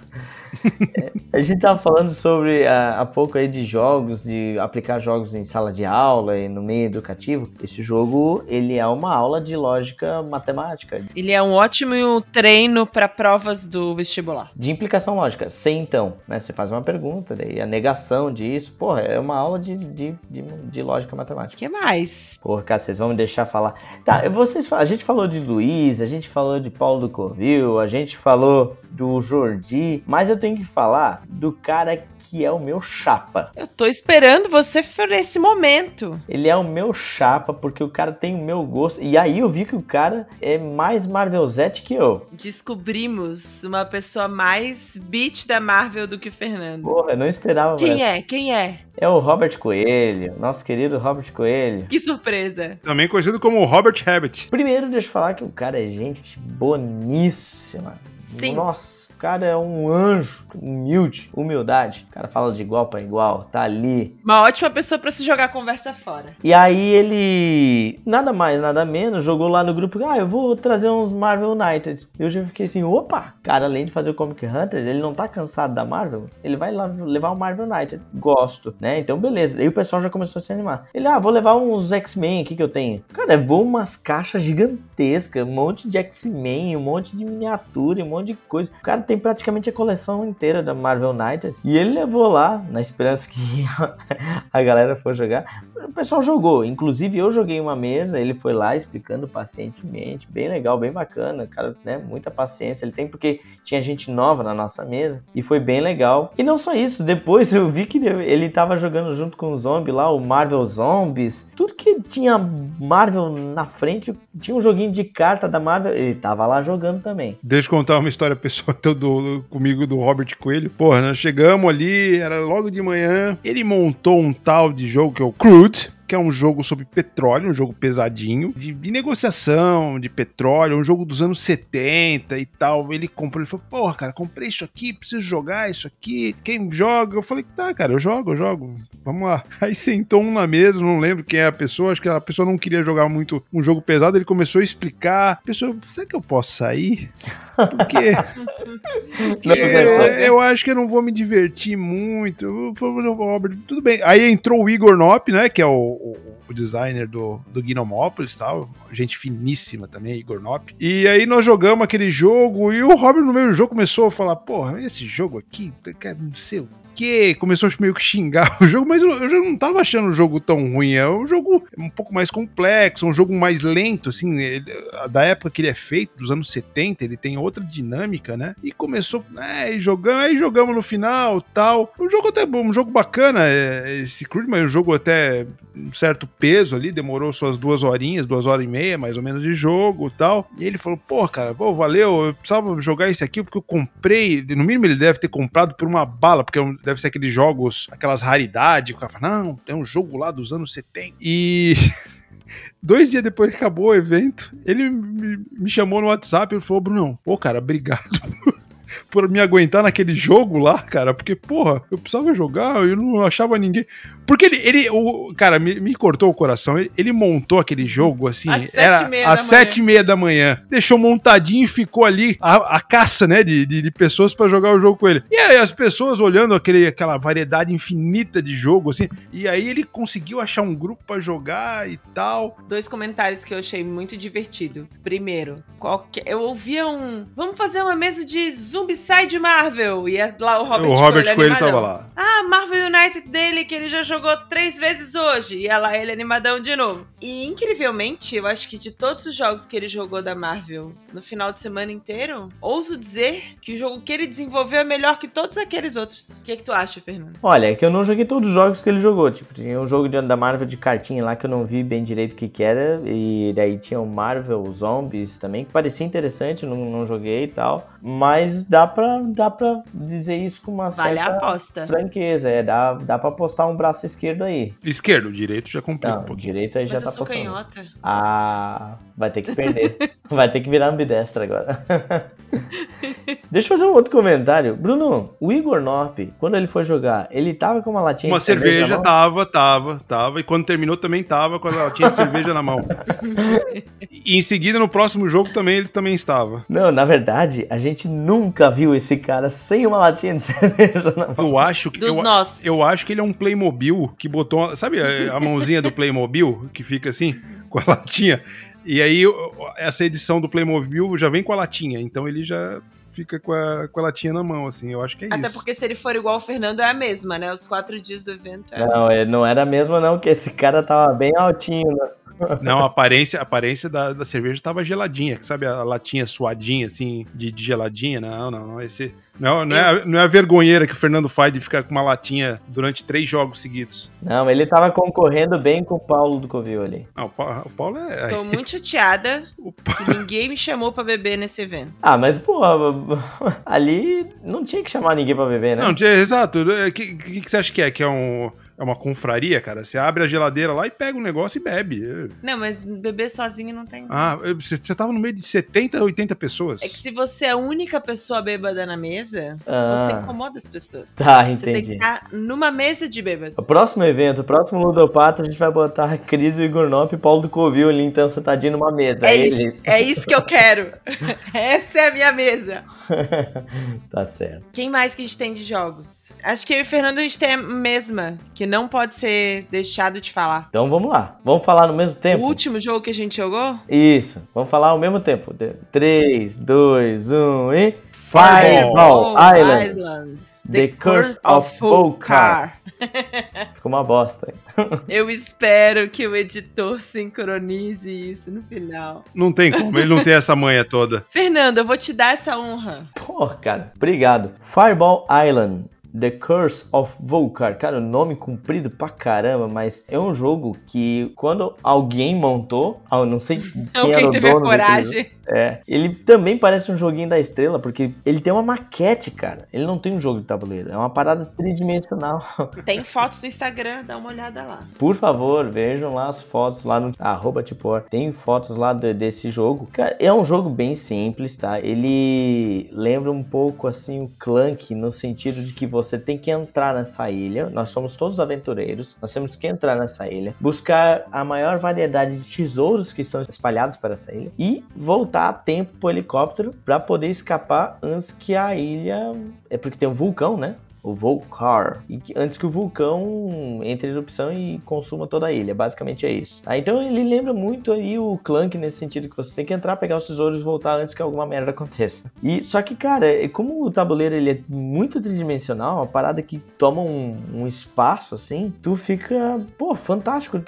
A gente tava falando sobre há pouco aí de jogos, de aplicar jogos em sala de aula e no meio educativo. Esse jogo, ele é uma aula de lógica matemática. Ele é um ótimo treino para provas do vestibular. De implicação lógica. Sem então, né? Você faz uma pergunta, daí a negação disso, porra, é uma aula de, de, de, de lógica matemática. O que mais? Porra, cara, vocês vão me deixar falar. Tá, vocês, a gente falou de Luiz, a gente falou de Paulo do Covil, a gente falou do Jordi, mas eu tenho que falar do cara que é o meu chapa. Eu tô esperando você por esse momento. Ele é o meu chapa porque o cara tem o meu gosto. E aí eu vi que o cara é mais Marvelzete que eu. Descobrimos uma pessoa mais beat da Marvel do que o Fernando. Porra, eu não esperava. Quem é? Quem é? É o Robert Coelho, nosso querido Robert Coelho. Que surpresa. Também conhecido como Robert Rabbit. Primeiro, deixa eu falar que o cara é gente boníssima. Sim. Nossa cara é um anjo, humilde, humildade. O cara fala de igual para igual, tá ali. Uma ótima pessoa para se jogar conversa fora. E aí ele, nada mais, nada menos, jogou lá no grupo, ah, eu vou trazer uns Marvel United. Eu já fiquei assim, opa, cara, além de fazer o Comic Hunter, ele não tá cansado da Marvel, ele vai lá levar o Marvel United. Gosto, né? Então beleza. Aí o pessoal já começou a se animar. Ele, ah, vou levar uns X-Men aqui que eu tenho. Cara, levou umas caixas gigantescas, um monte de X-Men, um monte de miniatura, um monte de coisa. O cara tem praticamente a coleção inteira da Marvel United. E ele levou lá, na esperança que a galera for jogar. O pessoal jogou. Inclusive, eu joguei uma mesa, ele foi lá explicando pacientemente. Bem legal, bem bacana. Cara, né? Muita paciência ele tem, porque tinha gente nova na nossa mesa. E foi bem legal. E não só isso, depois eu vi que ele tava jogando junto com o zombie lá, o Marvel Zombies. Tudo que tinha Marvel na frente, tinha um joguinho de carta da Marvel, ele tava lá jogando também. Deixa eu contar uma história pessoal então, do, comigo do Robert Coelho. Porra, nós chegamos ali, era logo de manhã. Ele montou um tal de jogo que é o Crude que é um jogo sobre petróleo, um jogo pesadinho, de, de, negociação de petróleo, um jogo dos anos 70 e tal. Ele comprou, ele falou, porra, cara, comprei isso aqui, preciso jogar isso aqui. Quem joga? Eu falei, tá, cara, eu jogo, eu jogo. Vamos lá. Aí sentou um na mesa, não lembro quem é a pessoa, acho que a pessoa não queria jogar muito um jogo pesado, ele começou a explicar. A pessoa, será que eu posso sair? Porque, porque eu acho que eu não vou me divertir muito. Tudo bem. Aí entrou o Igor Nop, né? Que é o, o, designer do, do Gnomópolis tal. Gente finíssima também, Igor Nop. E aí nós jogamos aquele jogo e o Robert no meio do jogo começou a falar: Porra, esse jogo aqui, não sei o que, começou a meio que xingar o jogo, mas eu, já não tava achando o jogo tão ruim. É um jogo um pouco mais complexo, um jogo mais lento, assim, ele, da época que ele é feito, dos anos 70, ele tem outra dinâmica, né? E começou, é, e jogamos, aí jogamos no final tal. Um jogo até bom, um jogo bacana, é, esse Crude, mas um jogo até um certo peso ali, demorou suas duas horinhas, duas horas e meia, mais ou menos, de jogo tal. E ele falou, pô, cara, pô, valeu, eu precisava jogar esse aqui porque eu comprei, no mínimo ele deve ter comprado por uma bala, porque é deve ser aqueles jogos, aquelas raridades, o cara fala, não, tem um jogo lá dos anos 70. E... Dois dias depois que acabou o evento, ele me, chamou no WhatsApp e falou: Bruno, pô, cara, obrigado me aguentar naquele jogo lá, cara, porque, porra, eu precisava jogar, eu não achava ninguém. Porque ele, ele o, cara, me, me cortou o coração. Ele, ele, montou aquele jogo assim, às era às sete e meia da manhã. Deixou montadinho e ficou ali a, a caça, né, de, de, de pessoas para jogar o jogo com ele. E aí as pessoas olhando aquele, aquela variedade infinita de jogo, assim, e aí ele conseguiu achar um grupo para jogar e tal. Dois comentários que eu achei muito divertido. Primeiro, qualquer, eu ouvia um. Vamos fazer uma mesa de Zombicide Marvel. E é lá o Robert, o Robert Coelho tava lá. Ah, Marvel United dele, que ele já jogou três vezes hoje. E ela, ele animadão de novo. E incrivelmente, eu acho que de todos os jogos que ele jogou da Marvel no final de semana inteiro, ouso dizer que o jogo que ele desenvolveu é melhor que todos aqueles outros. O que, é que tu acha, Fernando? Olha, é que eu não joguei todos os jogos que ele jogou. Tipo, tinha um jogo de, da Marvel de cartinha lá que eu não vi bem direito o que, que era. E daí tinha o Marvel Zombies também, que parecia interessante, não, não joguei e tal. Mas dá pra, dá pra dizer isso com uma vale certa aposta. franqueza. É, dá, dá pra apostar um braço esquerdo aí. Esquerdo, direito já complica Não, um pouquinho. direito aí Mas já eu tá sou canhota. Ah, vai ter que perder. vai ter que virar ambidestra agora. Deixa eu fazer um outro comentário. Bruno, o Igor Norp, quando ele foi jogar, ele tava com uma latinha Uma de cerveja, cerveja, na mão? tava, tava, tava. E quando terminou também tava com a latinha de cerveja na mão. E em seguida, no próximo jogo, também ele também estava. Não, na verdade, a gente nunca viu esse cara sem uma latinha de cerveja na mão. Eu acho que. Dos eu, nossos. eu acho que ele é um Playmobil que botou. Sabe a, a mãozinha do Playmobil que fica assim, com a latinha? E aí, essa edição do Playmobil já vem com a latinha. Então ele já fica com a, com a latinha na mão, assim. Eu acho que é Até isso. porque se ele for igual o Fernando, é a mesma, né? Os quatro dias do evento é. Não, ele não era mesmo não, que esse cara tava bem altinho. Né? Não, a aparência, a aparência da, da cerveja tava geladinha, que sabe a latinha suadinha, assim, de, de geladinha? Não, não, não. Esse, não, não, é, a- não é a vergonheira que o Fernando faz de ficar com uma latinha durante três jogos seguidos. Não, ele tava concorrendo bem com o Paulo do Covil ali. Não, o Pa- o Paulo é. Tô muito chateada que ninguém me chamou pra beber nesse evento. Ah, mas porra, ali não tinha que chamar ninguém pra beber, né? Não, tinha- exato. O que, que, que você acha que é? Que é, um, é uma confraria, cara? Você abre a geladeira lá e pega um negócio e bebe. Não, mas beber sozinho não tem. Ah, você, você tava no meio de 70, 80 pessoas. É que se você é a única pessoa bêbada na mesa, Ah. você incomoda as pessoas. Tá, Você tem que entendi. estar numa mesa de bêbados. O próximo evento, o próximo Ludopata, a gente vai botar a Cris, o Igor Nop e o Paulo do Covil ali, então você tá de numa mesa. É eles. isso, é isso que eu quero. Essa é a minha mesa. tá certo. Quem mais que a gente tem de jogos? Acho que eu e o Fernando a gente tem a mesma, que não pode ser deixado de falar. Então vamos lá. Vamos falar no mesmo tempo? O último jogo que a gente jogou? Isso. Vamos falar ao mesmo tempo. 3, 2, 1 e. Fireball. Fireball Island. The Curse of Volcar. Ficou uma bosta. Eu espero que o editor sincronize isso no final. Não tem como, ele não tem essa manha toda. Fernando, eu vou te dar essa honra. Porra, cara. Obrigado. Fireball Island. The Curse of Volcar. Cara, o nome comprido pra caramba, mas é um jogo que quando alguém montou, ah, eu não sei quem era Alguém o teve a dono daquele jogo. É. Ele também parece um joguinho da estrela, porque ele tem uma maquete, cara. Ele não tem um jogo de tabuleiro. É uma parada tridimensional. Tem fotos no Instagram, dá uma olhada lá. Por favor, vejam lá as fotos lá no arroba Tipor. Tem fotos lá de- desse jogo. Cara, é um jogo bem simples, tá? Ele lembra um pouco assim o Clank no sentido de que você tem que entrar nessa ilha. Nós somos todos aventureiros. Nós temos que entrar nessa ilha, buscar a maior variedade de tesouros que estão espalhados para essa ilha e voltar a tempo pro helicóptero para poder escapar antes que a ilha é porque tem um vulcão, né? o Volcar, e que, antes que o vulcão entre em erupção e consuma toda a ilha. Basicamente é isso. Ah, então ele lembra muito aí o Clank nesse sentido que você tem que entrar, pegar os tesouros e voltar antes que alguma merda aconteça. E só que, cara, é, como o tabuleiro ele é muito tridimensional, uma parada que toma um, um espaço assim, tu fica, pô, fantástico.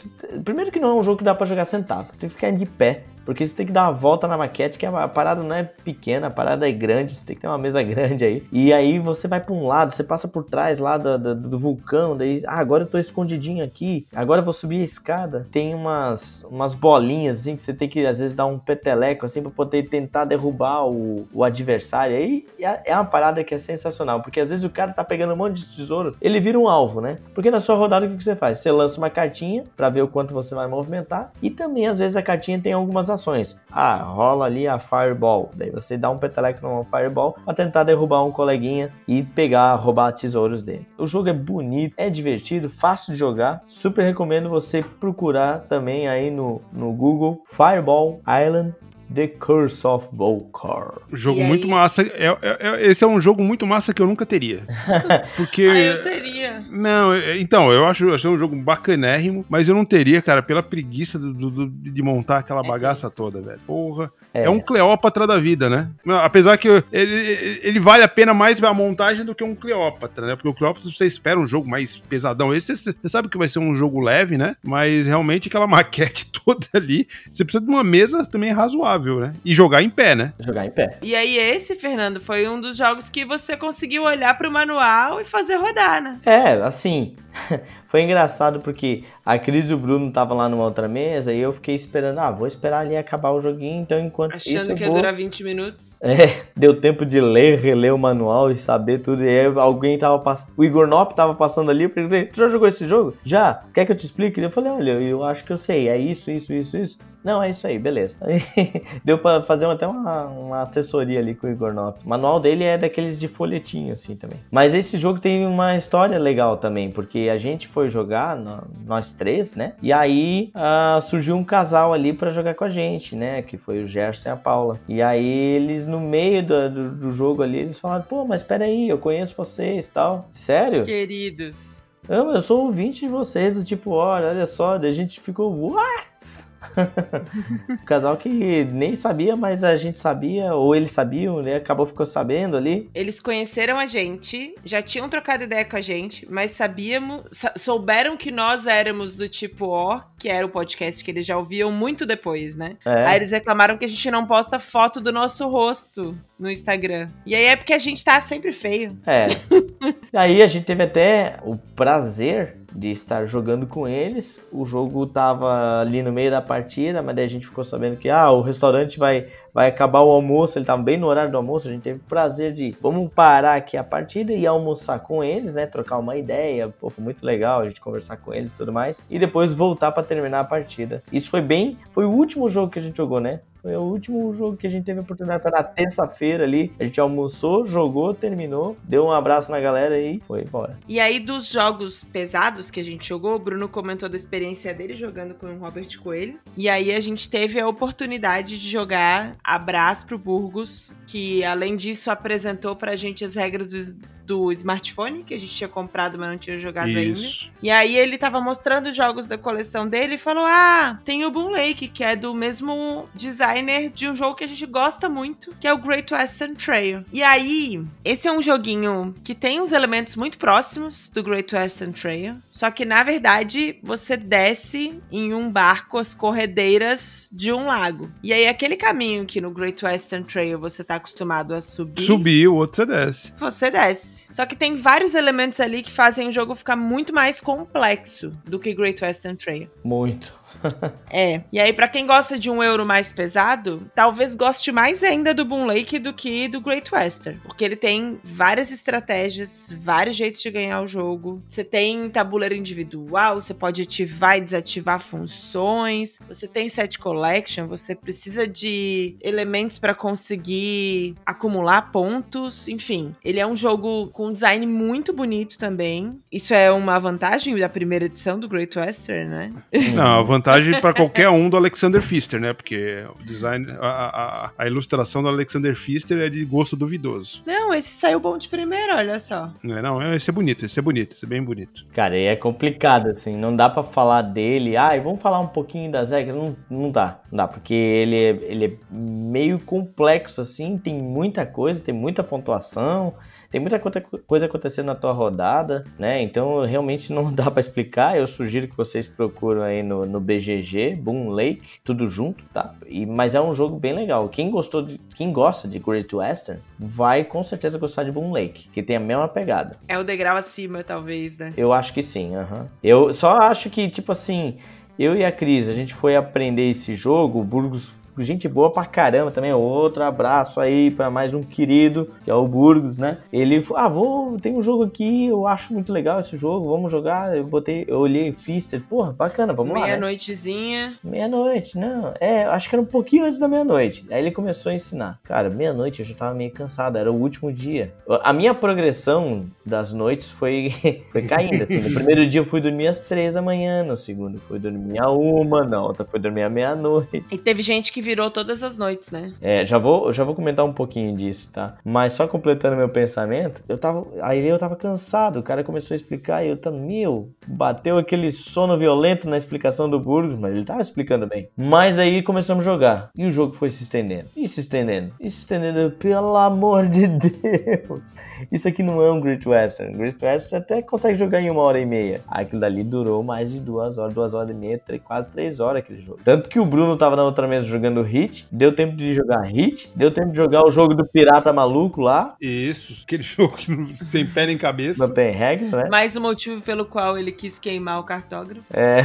Primeiro que não é um jogo que dá para jogar sentado, tem que ficar de pé. Porque você tem que dar uma volta na maquete, que a parada não é pequena, a parada é grande, você tem que ter uma mesa grande aí. E aí você vai para um lado, você passa por trás lá do, do, do, vulcão, daí, ah, agora eu tô escondidinho aqui, agora eu vou subir a escada. Tem umas, umas bolinhas assim que você tem que às vezes dar um peteleco assim para poder tentar derrubar o, o adversário. Aí é, é uma parada que é sensacional, porque às vezes o cara tá pegando um monte de tesouro, ele vira um alvo, né? Porque na sua rodada o que você faz? Você lança uma cartinha para ver o quanto você vai movimentar e também às vezes a cartinha tem algumas ações. Ah, rola ali a Fireball. Daí você dá um peteleco numa Fireball para tentar derrubar um coleguinha e pegar, roubar tesouros dele. O jogo é bonito, é divertido, fácil de jogar. Super recomendo você procurar também aí no, no Google Fireball Island The Curse of Volcar. Jogo muito massa. É, é, é, esse é um jogo muito massa que eu nunca teria. Porque. ah, eu teria. Não, é, então, eu acho, acho um jogo bacanérrimo, mas eu não teria, cara, pela preguiça do, do, de montar aquela é bagaça isso. toda, velho. Porra. É. é. um Cleópatra da vida, né? Apesar que ele, ele vale a pena mais a montagem do que um Cleópatra, né? Porque o Cleópatra você espera um jogo mais pesadão. Esse você, você sabe que vai ser um jogo leve, né? Mas realmente aquela maquete toda ali, você precisa de uma mesa também razoável né? E jogar em pé, né? Jogar em pé. E aí, esse, Fernando, foi um dos jogos que você conseguiu olhar pro manual e fazer rodar, né? É, assim. Foi engraçado porque a Cris e o Bruno estavam lá numa outra mesa e eu fiquei esperando, ah, vou esperar ali acabar o joguinho, então enquanto Achando isso que ia vou... durar 20 minutos. É, deu tempo de ler, reler o manual e saber tudo. E aí alguém tava passando, o Igor Nop tava passando ali, eu perguntei, tu já jogou esse jogo? Já? Quer que eu te explique? Eu falei, olha, eu acho que eu sei, é isso, isso, isso, isso. Não, é isso aí, beleza. Deu pra fazer até uma, uma assessoria ali com o Igor Nop. O manual dele é daqueles de folhetinho, assim, também. Mas esse jogo tem uma história legal também, porque a gente foi jogar, nós três, né? E aí uh, surgiu um casal ali para jogar com a gente, né? Que foi o Gerson e a Paula. E aí eles, no meio do, do, do jogo ali, eles falaram, pô, mas peraí, eu conheço vocês tal. Sério? Queridos. Eu, eu sou ouvinte de vocês, do tipo, olha, olha só, daí a gente ficou, what? casal que nem sabia, mas a gente sabia, ou eles sabiam, né? Acabou ficou sabendo ali. Eles conheceram a gente, já tinham trocado ideia com a gente, mas sabíamos, souberam que nós éramos do tipo O, que era o podcast que eles já ouviam muito depois, né? É. Aí eles reclamaram que a gente não posta foto do nosso rosto no Instagram. E aí é porque a gente tá sempre feio. É. aí a gente teve até o prazer de estar jogando com eles. O jogo tava ali no meio da partida, mas daí a gente ficou sabendo que ah, o restaurante vai, vai acabar o almoço, ele tava bem no horário do almoço, a gente teve o prazer de vamos parar aqui a partida e almoçar com eles, né, trocar uma ideia. Pô, foi muito legal a gente conversar com eles e tudo mais e depois voltar para terminar a partida. Isso foi bem, foi o último jogo que a gente jogou, né? Foi o último jogo que a gente teve a oportunidade para na terça-feira ali. A gente almoçou, jogou, terminou, deu um abraço na galera e foi embora. E aí, dos jogos pesados que a gente jogou, o Bruno comentou da experiência dele jogando com o Robert Coelho. E aí a gente teve a oportunidade de jogar Abraço pro Burgos, que além disso apresentou pra gente as regras dos do smartphone, que a gente tinha comprado, mas não tinha jogado Isso. ainda. E aí ele tava mostrando os jogos da coleção dele e falou: Ah, tem o Boom Lake, que é do mesmo designer de um jogo que a gente gosta muito, que é o Great Western Trail. E aí, esse é um joguinho que tem uns elementos muito próximos do Great Western Trail, só que na verdade você desce em um barco as corredeiras de um lago. E aí, aquele caminho que no Great Western Trail você tá acostumado a subir. Subir, o outro você desce. Você desce. Só que tem vários elementos ali que fazem o jogo ficar muito mais complexo do que Great Western Trail. Muito. é. E aí, para quem gosta de um euro mais pesado, talvez goste mais ainda do Boom Lake do que do Great Western. Porque ele tem várias estratégias, vários jeitos de ganhar o jogo. Você tem tabuleiro individual, você pode ativar e desativar funções. Você tem set collection, você precisa de elementos para conseguir acumular pontos. Enfim, ele é um jogo com um design muito bonito também. Isso é uma vantagem da primeira edição do Great Western, né? Não, a vantagem vantagem para qualquer um do Alexander Pfister, né? Porque o design, a, a, a, ilustração do Alexander Pfister é de gosto duvidoso. Não, esse saiu bom de primeiro, olha só. Não, é, não, esse é bonito, esse é bonito, esse é bem bonito. Cara, e é complicado, assim, não dá para falar dele, ah, vamos falar um pouquinho das regras, não, não dá, não dá, porque ele é, ele é meio complexo, assim, tem muita coisa, tem muita pontuação, tem muita coisa acontecendo na tua rodada, né? Então realmente não dá para explicar. Eu sugiro que vocês procuram aí no, no BGG, Boom Lake, tudo junto, tá? E, mas é um jogo bem legal. Quem gostou, de, quem gosta de Great Western, vai com certeza gostar de Boom Lake, que tem a mesma pegada. É o degrau acima, talvez, né? Eu acho que sim, aham. Eu só acho que, tipo assim, eu e a Cris, a gente foi aprender esse jogo, o Burgos gente boa pra caramba também. Outro abraço aí para mais um querido, que é o Burgos, né? Ele falou: Ah, vou, tem um jogo aqui, eu acho muito legal esse jogo, vamos jogar. Eu botei, eu olhei Fister, porra, bacana, vamos meia lá. Meia-noitezinha. Né? Meia-noite, não. É, acho que era um pouquinho antes da meia-noite. Aí ele começou a ensinar. Cara, meia-noite eu já tava meio cansado, era o último dia. A minha progressão das noites foi, foi caindo. Assim. No primeiro dia eu fui dormir às três da manhã, no segundo fui dormir a uma, na outra fui dormir à meia-noite. E teve gente que virou todas as noites, né? É, já vou, já vou comentar um pouquinho disso, tá? Mas só completando meu pensamento, eu tava. Aí eu tava cansado, o cara começou a explicar e eu tava, meu, bateu aquele sono violento na explicação do Burgos, mas ele tava explicando bem. Mas daí começamos a jogar. E o jogo foi se estendendo. E se estendendo. E se estendendo, pelo amor de Deus. Isso aqui não é um Great Western. Great Western até consegue jogar em uma hora e meia. Aquilo dali durou mais de duas horas, duas horas e meia, três, quase três horas aquele jogo. Tanto que o Bruno tava na outra mesa jogando Hit deu tempo de jogar Hit, deu tempo de jogar o jogo do pirata maluco lá. Isso, aquele jogo que não tem pé nem cabeça. Não tem regra, né? Mais um motivo pelo qual ele quis queimar o cartógrafo. É,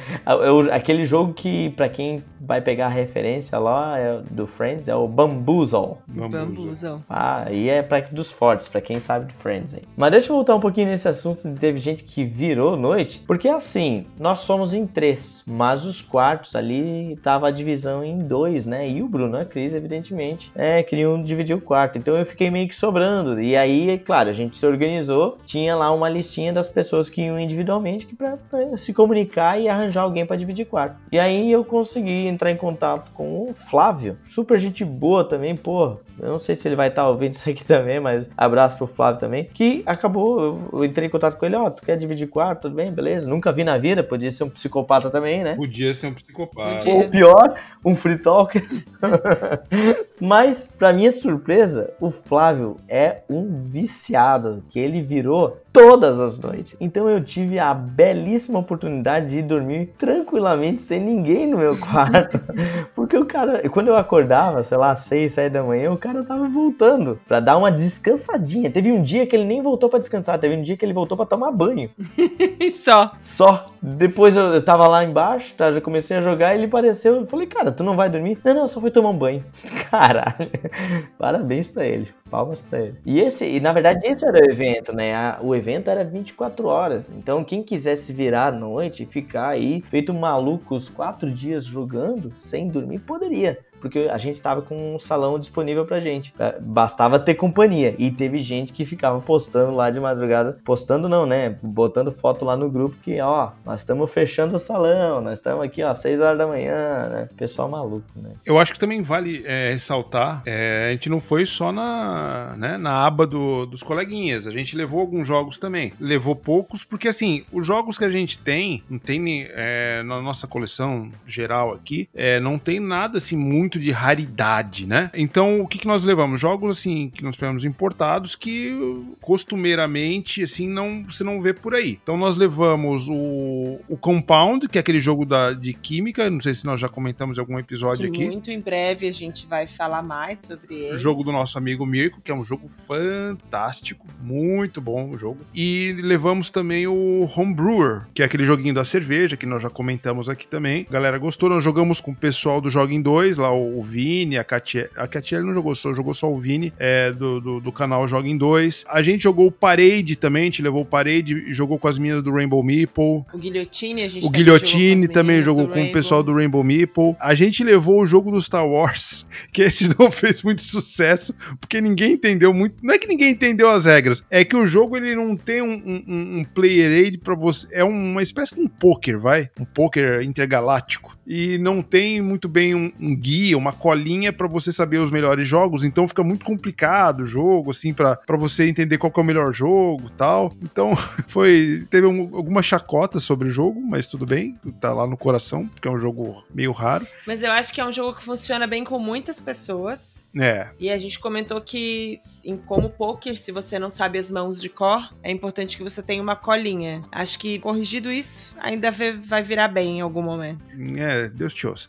aquele jogo que, para quem vai pegar a referência lá é, do Friends, é o Bamboozle. Bamboozle. Ah, e é pra, dos fortes, para quem sabe de Friends aí. Mas deixa eu voltar um pouquinho nesse assunto, teve gente que virou noite, porque assim, nós somos em três, mas os quartos ali tava a divisão em dois, né? E o Bruno a Cris, evidentemente, é, queriam dividir o quarto. Então eu fiquei meio que sobrando. E aí, claro, a gente se organizou, tinha lá uma listinha das pessoas que iam individualmente que pra, pra se comunicar e arranjar alguém para dividir quarto. E aí eu consegui entrar em contato com o Flávio, super gente boa também, pô. Eu não sei se ele vai estar tá ouvindo isso aqui também, mas abraço pro Flávio também. Que acabou, eu entrei em contato com ele, ó, oh, tu quer dividir quarto, tudo bem, beleza. Nunca vi na vida, podia ser um psicopata também, né? Podia ser um psicopata. Ou pior, um free talk Mas, para minha surpresa, o Flávio é um viciado, que ele virou todas as noites. Então eu tive a belíssima oportunidade de ir dormir tranquilamente sem ninguém no meu quarto. Porque o cara, quando eu acordava, sei lá, 6, 7 da manhã, o cara tava voltando para dar uma descansadinha. Teve um dia que ele nem voltou para descansar, teve um dia que ele voltou para tomar banho. Só. Só. Depois eu, eu tava lá embaixo, tá, já comecei a jogar e ele apareceu. Eu falei, cara, tu não vai dormir? Não, não, só foi tomar um banho. Caralho. Parabéns para ele palmas pra ele. E esse, e na verdade, esse era o evento, né? A, o evento era 24 horas. Então, quem quisesse virar à noite e ficar aí, feito maluco, os quatro dias jogando, sem dormir, poderia porque a gente tava com um salão disponível pra gente. É, bastava ter companhia. E teve gente que ficava postando lá de madrugada. Postando não, né? Botando foto lá no grupo que, ó, nós estamos fechando o salão, nós estamos aqui, ó, 6 horas da manhã, né? Pessoal maluco, né? Eu acho que também vale é, ressaltar, é, a gente não foi só na, né, na aba do, dos coleguinhas, a gente levou alguns jogos também. Levou poucos, porque assim, os jogos que a gente tem, não tem é, na nossa coleção geral aqui, é, não tem nada assim muito muito de raridade, né? Então, o que, que nós levamos? Jogos, assim, que nós pegamos importados que costumeiramente, assim, não, você não vê por aí. Então, nós levamos o, o Compound, que é aquele jogo da, de química, não sei se nós já comentamos em algum episódio que aqui. Muito em breve a gente vai falar mais sobre ele. O jogo do nosso amigo Mirko, que é um jogo fantástico, muito bom o jogo. E levamos também o Homebrewer, que é aquele joguinho da cerveja, que nós já comentamos aqui também. A galera gostou, nós jogamos com o pessoal do Joguem 2, lá o, Vini, a Katia. A Katia não jogou só, jogou só o Vini, é, do, do, do, canal Joga em Dois. A gente jogou o Parade também, a gente levou o Parade e jogou com as meninas do Rainbow Meeple. O Guilhotine, a gente O Guilhotine também jogou com o pessoal do Rainbow Meeple. A gente levou o jogo do Star Wars, que esse não fez muito sucesso, porque ninguém entendeu muito. Não é que ninguém entendeu as regras, é que o jogo ele não tem um, um, um player aid pra você. É uma espécie de um poker, vai? Um poker intergaláctico e não tem muito bem um, um guia, uma colinha para você saber os melhores jogos, então fica muito complicado o jogo, assim, para você entender qual é o melhor jogo tal. Então, foi. Teve um, alguma chacota sobre o jogo, mas tudo bem, tá lá no coração, porque é um jogo meio raro. Mas eu acho que é um jogo que funciona bem com muitas pessoas. É. E a gente comentou que, em como poker, se você não sabe as mãos de cor, é importante que você tenha uma colinha. Acho que, corrigido isso, ainda vai virar bem em algum momento. É, Deus te ouça.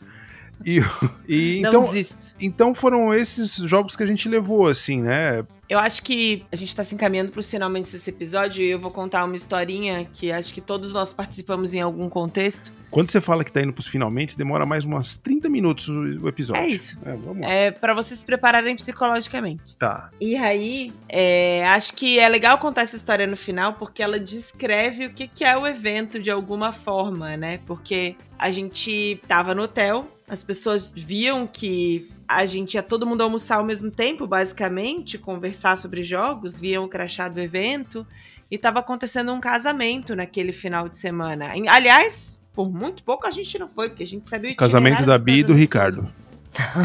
E, e então, então foram esses jogos que a gente levou, assim, né? Eu acho que a gente tá se encaminhando pros finalmente desse episódio e eu vou contar uma historinha que acho que todos nós participamos em algum contexto. Quando você fala que tá indo pros finalmente, demora mais umas 30 minutos o episódio. É isso. É, vamos lá. É para vocês se prepararem psicologicamente. Tá. E aí, é, acho que é legal contar essa história no final porque ela descreve o que, que é o evento de alguma forma, né? Porque a gente tava no hotel, as pessoas viam que a gente ia todo mundo almoçar ao mesmo tempo, basicamente, conversar sobre jogos, viam o crachá do evento e tava acontecendo um casamento naquele final de semana. Aliás, por muito pouco a gente não foi, porque a gente sabia o Casamento da Bia e do Ricardo.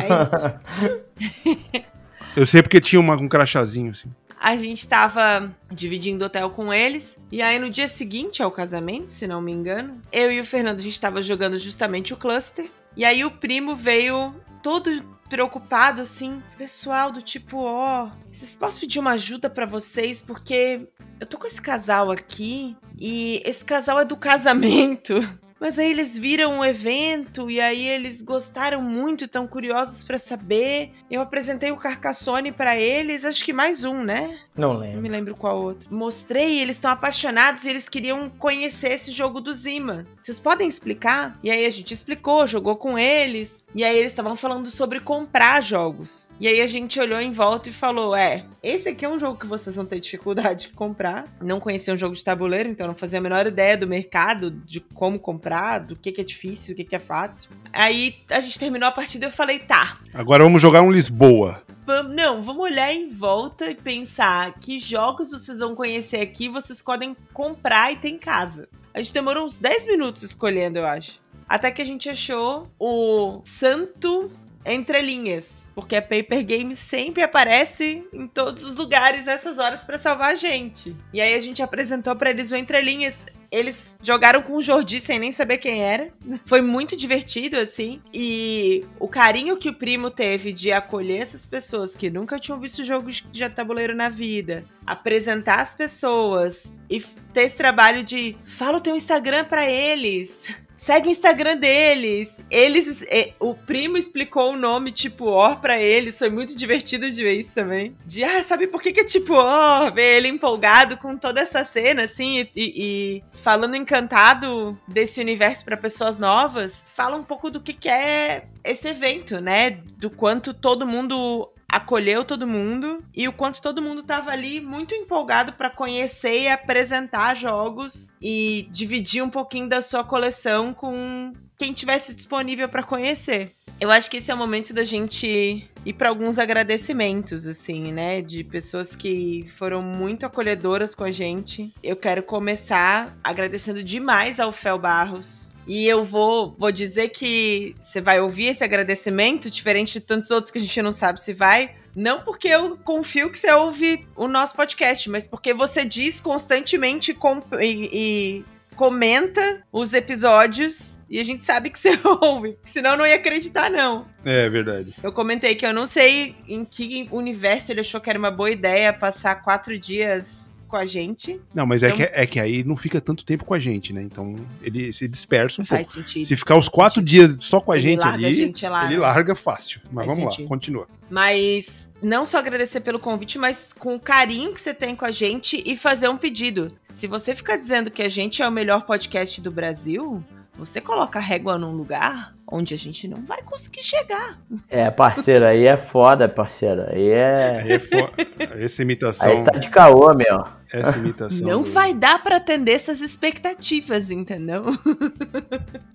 É isso. Eu sei porque tinha uma, um crachazinho, assim. A gente tava dividindo hotel com eles. E aí, no dia seguinte ao casamento, se não me engano, eu e o Fernando, a gente tava jogando justamente o cluster. E aí, o primo veio todo preocupado, assim, pessoal do tipo, ó, vocês posso pedir uma ajuda pra vocês? Porque eu tô com esse casal aqui e esse casal é do casamento. Mas aí eles viram o evento e aí eles gostaram muito, tão curiosos pra saber. Eu apresentei o Carcassone pra eles, acho que mais um, né? Não Não me lembro. lembro qual outro. Mostrei, eles estão apaixonados e eles queriam conhecer esse jogo dos imãs. Vocês podem explicar? E aí a gente explicou, jogou com eles. E aí eles estavam falando sobre comprar jogos. E aí a gente olhou em volta e falou: é, esse aqui é um jogo que vocês vão ter dificuldade de comprar. Não conheciam um jogo de tabuleiro, então não fazia a menor ideia do mercado, de como comprar, do que, que é difícil, do que, que é fácil. Aí a gente terminou a partida e eu falei: tá, Agora vamos jogar um Lisboa. Vamos, não, vamos olhar em volta e pensar que jogos vocês vão conhecer aqui, vocês podem comprar e ter em casa. A gente demorou uns 10 minutos escolhendo, eu acho. Até que a gente achou o Santo Entre Linhas. Porque a Paper Game sempre aparece em todos os lugares nessas horas pra salvar a gente. E aí a gente apresentou pra eles o Entre Linhas. Eles jogaram com o Jordi sem nem saber quem era. Foi muito divertido, assim. E o carinho que o primo teve de acolher essas pessoas que nunca tinham visto jogo de tabuleiro na vida, apresentar as pessoas e ter esse trabalho de fala o teu Instagram pra eles. Segue o Instagram deles. Eles. eh, O primo explicou o nome tipo Or pra eles. Foi muito divertido de ver isso também. De, ah, sabe por que, que é tipo Or? Ver ele empolgado com toda essa cena, assim, e, e falando encantado desse universo pra pessoas novas. Fala um pouco do que, que é esse evento, né? Do quanto todo mundo acolheu todo mundo e o quanto todo mundo tava ali muito empolgado pra conhecer e apresentar jogos e dividir um pouquinho da sua coleção com quem tivesse disponível pra conhecer. Eu acho que esse é o momento da gente ir pra alguns agradecimentos, assim, né? De pessoas que foram muito acolhedoras com a gente. Eu quero começar agradecendo demais ao Fel Barros, e eu vou, vou dizer que você vai ouvir esse agradecimento, diferente de tantos outros que a gente não sabe se vai. Não porque eu confio que você ouve o nosso podcast, mas porque você diz constantemente com- e, e comenta os episódios e a gente sabe que você ouve. Senão eu não ia acreditar, não. É verdade. Eu comentei que eu não sei em que universo ele achou que era uma boa ideia passar quatro dias com a gente. Não, mas é, Então- que, é que aí não fica tanto tempo com a gente, né? Então ele se dispersa um Faz pouco. sentido. Se ficar os quatro dias só com a Ele gente larga ali, gente ele larga fácil. Mas Faz vamos sentido. lá, continua. Mas não só agradecer pelo convite, mas com o carinho que você tem com a gente e fazer um pedido. Se você ficar dizendo que a gente é o melhor podcast do Brasil, você coloca a régua num lugar onde a gente não vai conseguir chegar. É, parceiro, aí é foda, parceiro. Aí é. Aí é fo... Essa imitação. Aí tá de caô, meu. Essa imitação. Não do- vai dar pra atender essas expectativas, entendeu?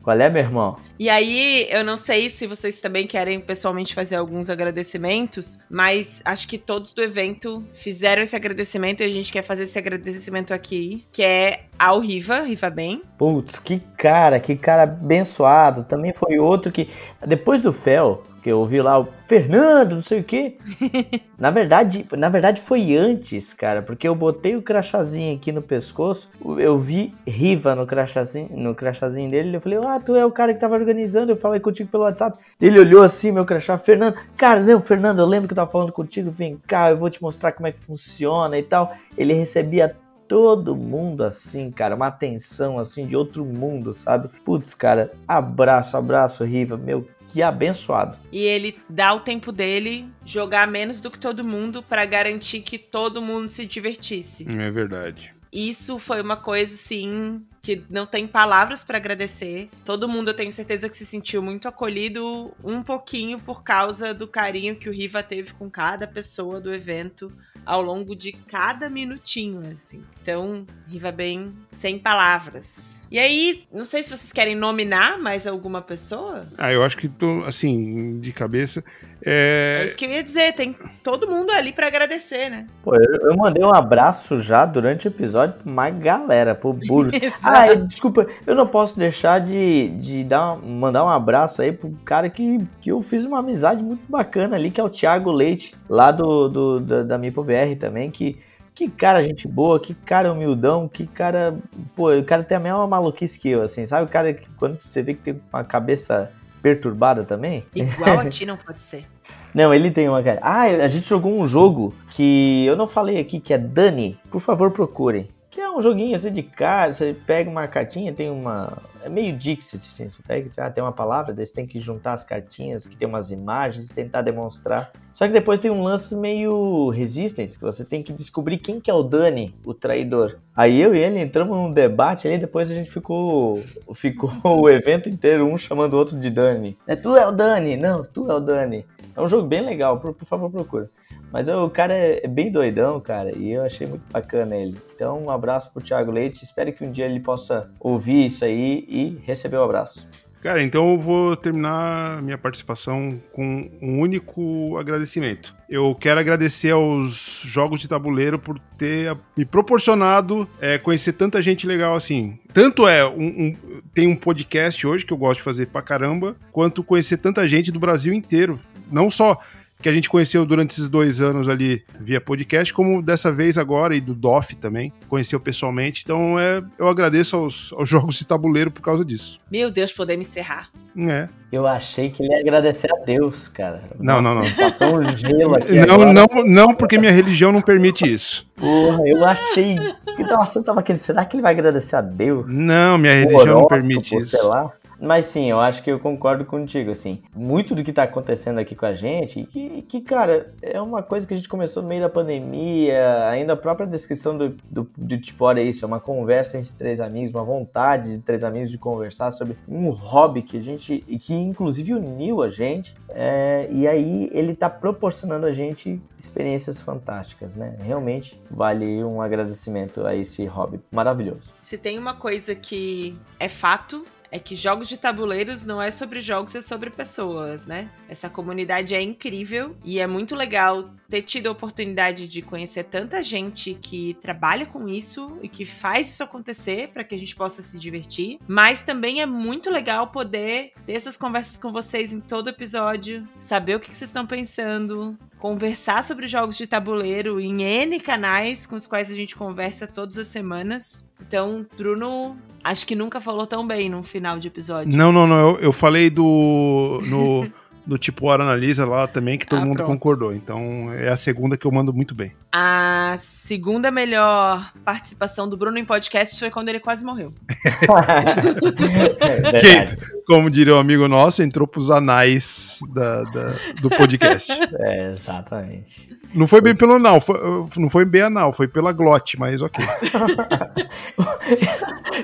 Qual é, meu irmão? E aí, eu não sei se vocês também querem pessoalmente fazer alguns agradecimentos, mas acho que todos do evento fizeram esse agradecimento e a gente quer fazer esse agradecimento aqui, que é ao Riva, Riva Bem. Putz, que cara, que cara abençoado. Também foi outro que. Depois do Fel, que eu ouvi lá o Fernando, não sei o quê. na verdade, na verdade foi antes, cara, porque eu botei o crachazinho aqui no pescoço, eu vi Riva no crachazinho, no crachazinho dele, eu falei: "Ah, tu é o cara que tava organizando". Eu falei contigo pelo WhatsApp. Ele olhou assim, meu crachá, Fernando. Cara, não, Fernando, eu lembro que eu tava falando contigo, vem cá, eu vou te mostrar como é que funciona e tal. Ele recebia todo mundo assim, cara, uma atenção assim de outro mundo, sabe? Putz, cara, abraço, abraço, Riva, meu, que abençoado. E ele dá o tempo dele jogar menos do que todo mundo pra garantir que todo mundo se divertisse. É verdade. Isso foi uma coisa, assim, que não tem palavras pra agradecer. Todo mundo, eu tenho certeza que se sentiu muito acolhido um pouquinho por causa do carinho que o Riva teve com cada pessoa do evento ao longo de cada minutinho, assim. Então, Riva bem sem palavras. E aí, não sei se vocês querem nominar mais alguma pessoa. Ah, eu acho que tô, assim, de cabeça. É... É isso que eu ia dizer, tem todo mundo ali pra agradecer, né? Pô, eu, eu mandei um abraço já durante o episódio pra uma galera, pro Burros. Exato. Ah, desculpa, eu não posso deixar de, de dar, mandar um abraço aí pro cara que, que eu fiz uma amizade muito bacana ali, que é o Thiago Leite, lá do, do da, da Mipo BR também, que, que cara gente boa, que cara humildão, que cara. Pô, o cara tem a mesma maluquice que eu, assim, sabe? O cara que quando você vê que tem uma cabeça perturbada também. Igual a ti não pode ser. Não, ele tem uma cara. Ah, a gente jogou um jogo que eu não falei aqui, que é Dani. Por favor, procurem. Que é um joguinho assim de cara, você pega uma cartinha, tem uma. É meio Dixit, assim. Você pega, ah, tem uma palavra, daí você tem que juntar as cartinhas, que tem umas imagens, tentar demonstrar. Só que depois tem um lance meio Resistance, que você tem que descobrir quem que é o Dani, o traidor. Aí eu e ele entramos num debate ali, depois a gente ficou. Ficou o evento inteiro, um chamando o outro de Dani. É, tu é o Dani, não, tu é o Dani. É um jogo bem legal, por, por favor, procura. Mas o cara é é bem doidão, cara, e eu achei muito bacana ele. Então, um abraço pro Thiago Leite. Espero que um dia ele possa ouvir isso aí e receber o abraço. Cara, então eu vou terminar minha participação com um único agradecimento. Eu quero agradecer aos jogos de tabuleiro por ter me proporcionado é, conhecer tanta gente legal assim. Tanto é, um, um- tem um podcast hoje que eu gosto de fazer pra caramba, quanto conhecer tanta gente do Brasil inteiro. Não só que a gente conheceu durante esses dois anos ali via podcast, como dessa vez agora, e do DOF também, conheceu pessoalmente. Então é, eu agradeço aos, aos jogos de tabuleiro por causa disso. Meu Deus, podemos encerrar. É. Eu achei que ele ia agradecer a Deus, cara. Não, não, não. Tá tão gelo aqui Não, agora. não, não, porque minha religião não permite isso. Porra, eu achei. que Nossa, eu tava querendo. Será que ele vai agradecer a Deus? Não, minha religião não permite isso. Sei lá. Mas sim, eu acho que eu concordo contigo, assim. Muito do que tá acontecendo aqui com a gente, que, que cara, é uma coisa que a gente começou no meio da pandemia, ainda a própria descrição do, do, do tipo, olha isso, é uma conversa entre três amigos, uma vontade de três amigos de conversar sobre um hobby que a gente, que inclusive uniu a gente, é, e aí ele tá proporcionando a gente experiências fantásticas, né? Realmente vale um agradecimento a esse hobby maravilhoso. Se tem uma coisa que é fato, é que jogos de tabuleiros não é sobre jogos, é sobre pessoas, né? Essa comunidade é incrível e é muito legal ter tido a oportunidade de conhecer tanta gente que trabalha com isso e que faz isso acontecer para que a gente possa se divertir. Mas também é muito legal poder ter essas conversas com vocês em todo episódio, saber o que vocês estão pensando, conversar sobre jogos de tabuleiro em N canais com os quais a gente conversa todas as semanas. Então, Bruno, acho que nunca falou tão bem no final de episódio. Não, não, não. Eu, eu falei do. No, do tipo Hora Analisa lá também, que todo Ah, mundo pronto. concordou. Então é a segunda que eu mando muito bem. A segunda melhor participação do Bruno em podcast foi quando ele quase morreu. É Quem, como diria o um amigo nosso, entrou pros anais da, da- do podcast. É, exatamente. Não foi bem pelo anal, foi- não foi bem anal, foi pela glote, mas ok.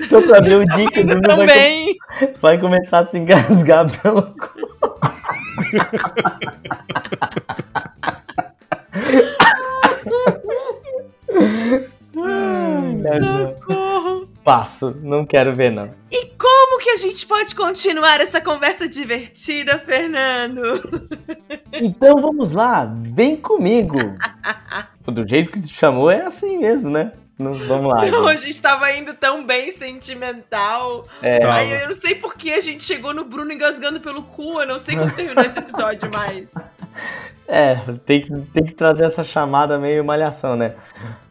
Então, pra ver o dia que o Bruno vai, vai começar a se engasgar pelo cu. Socorro. Passo, não quero ver, não. E como que a gente pode continuar essa conversa divertida, Fernando? Então vamos lá, vem comigo. Do jeito que tu chamou é assim mesmo, né? Não, vamos lá. gente. Hoje estava indo tão bem sentimental. É. Aí eu não sei por que a gente chegou no Bruno engasgando pelo cu. Eu não sei como terminou esse episódio mais. É, tem que, tem que trazer essa chamada meio malhação, né?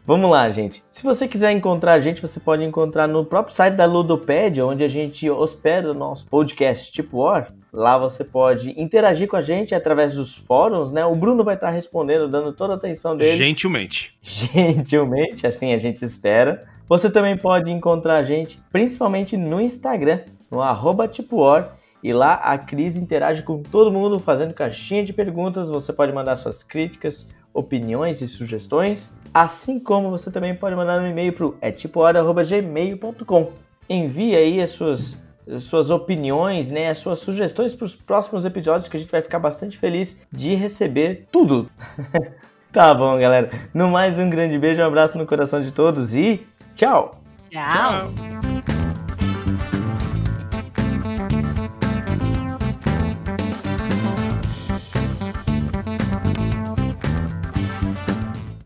Vamos lá, gente. Se você quiser encontrar a gente, você pode encontrar no próprio site da Ludopédia, onde a gente hospeda o nosso podcast Tipo War. Lá você pode interagir com a gente através dos fóruns, né? O Bruno vai estar respondendo, dando toda a atenção dele. Gentilmente. gentilmente, assim a gente espera. Você também pode encontrar a gente principalmente no Instagram, no arroba TipoOr, e lá a Cris interage com todo mundo fazendo caixinha de perguntas. Você pode mandar suas críticas, opiniões e sugestões, assim como você também pode mandar um e-mail para o etipohora.gmail.com. Envie aí as suas, as suas opiniões, né, as suas sugestões para os próximos episódios que a gente vai ficar bastante feliz de receber tudo. Tá bom, galera. No mais, um grande beijo, um abraço no coração de todos e tchau! Tchau. Tchau.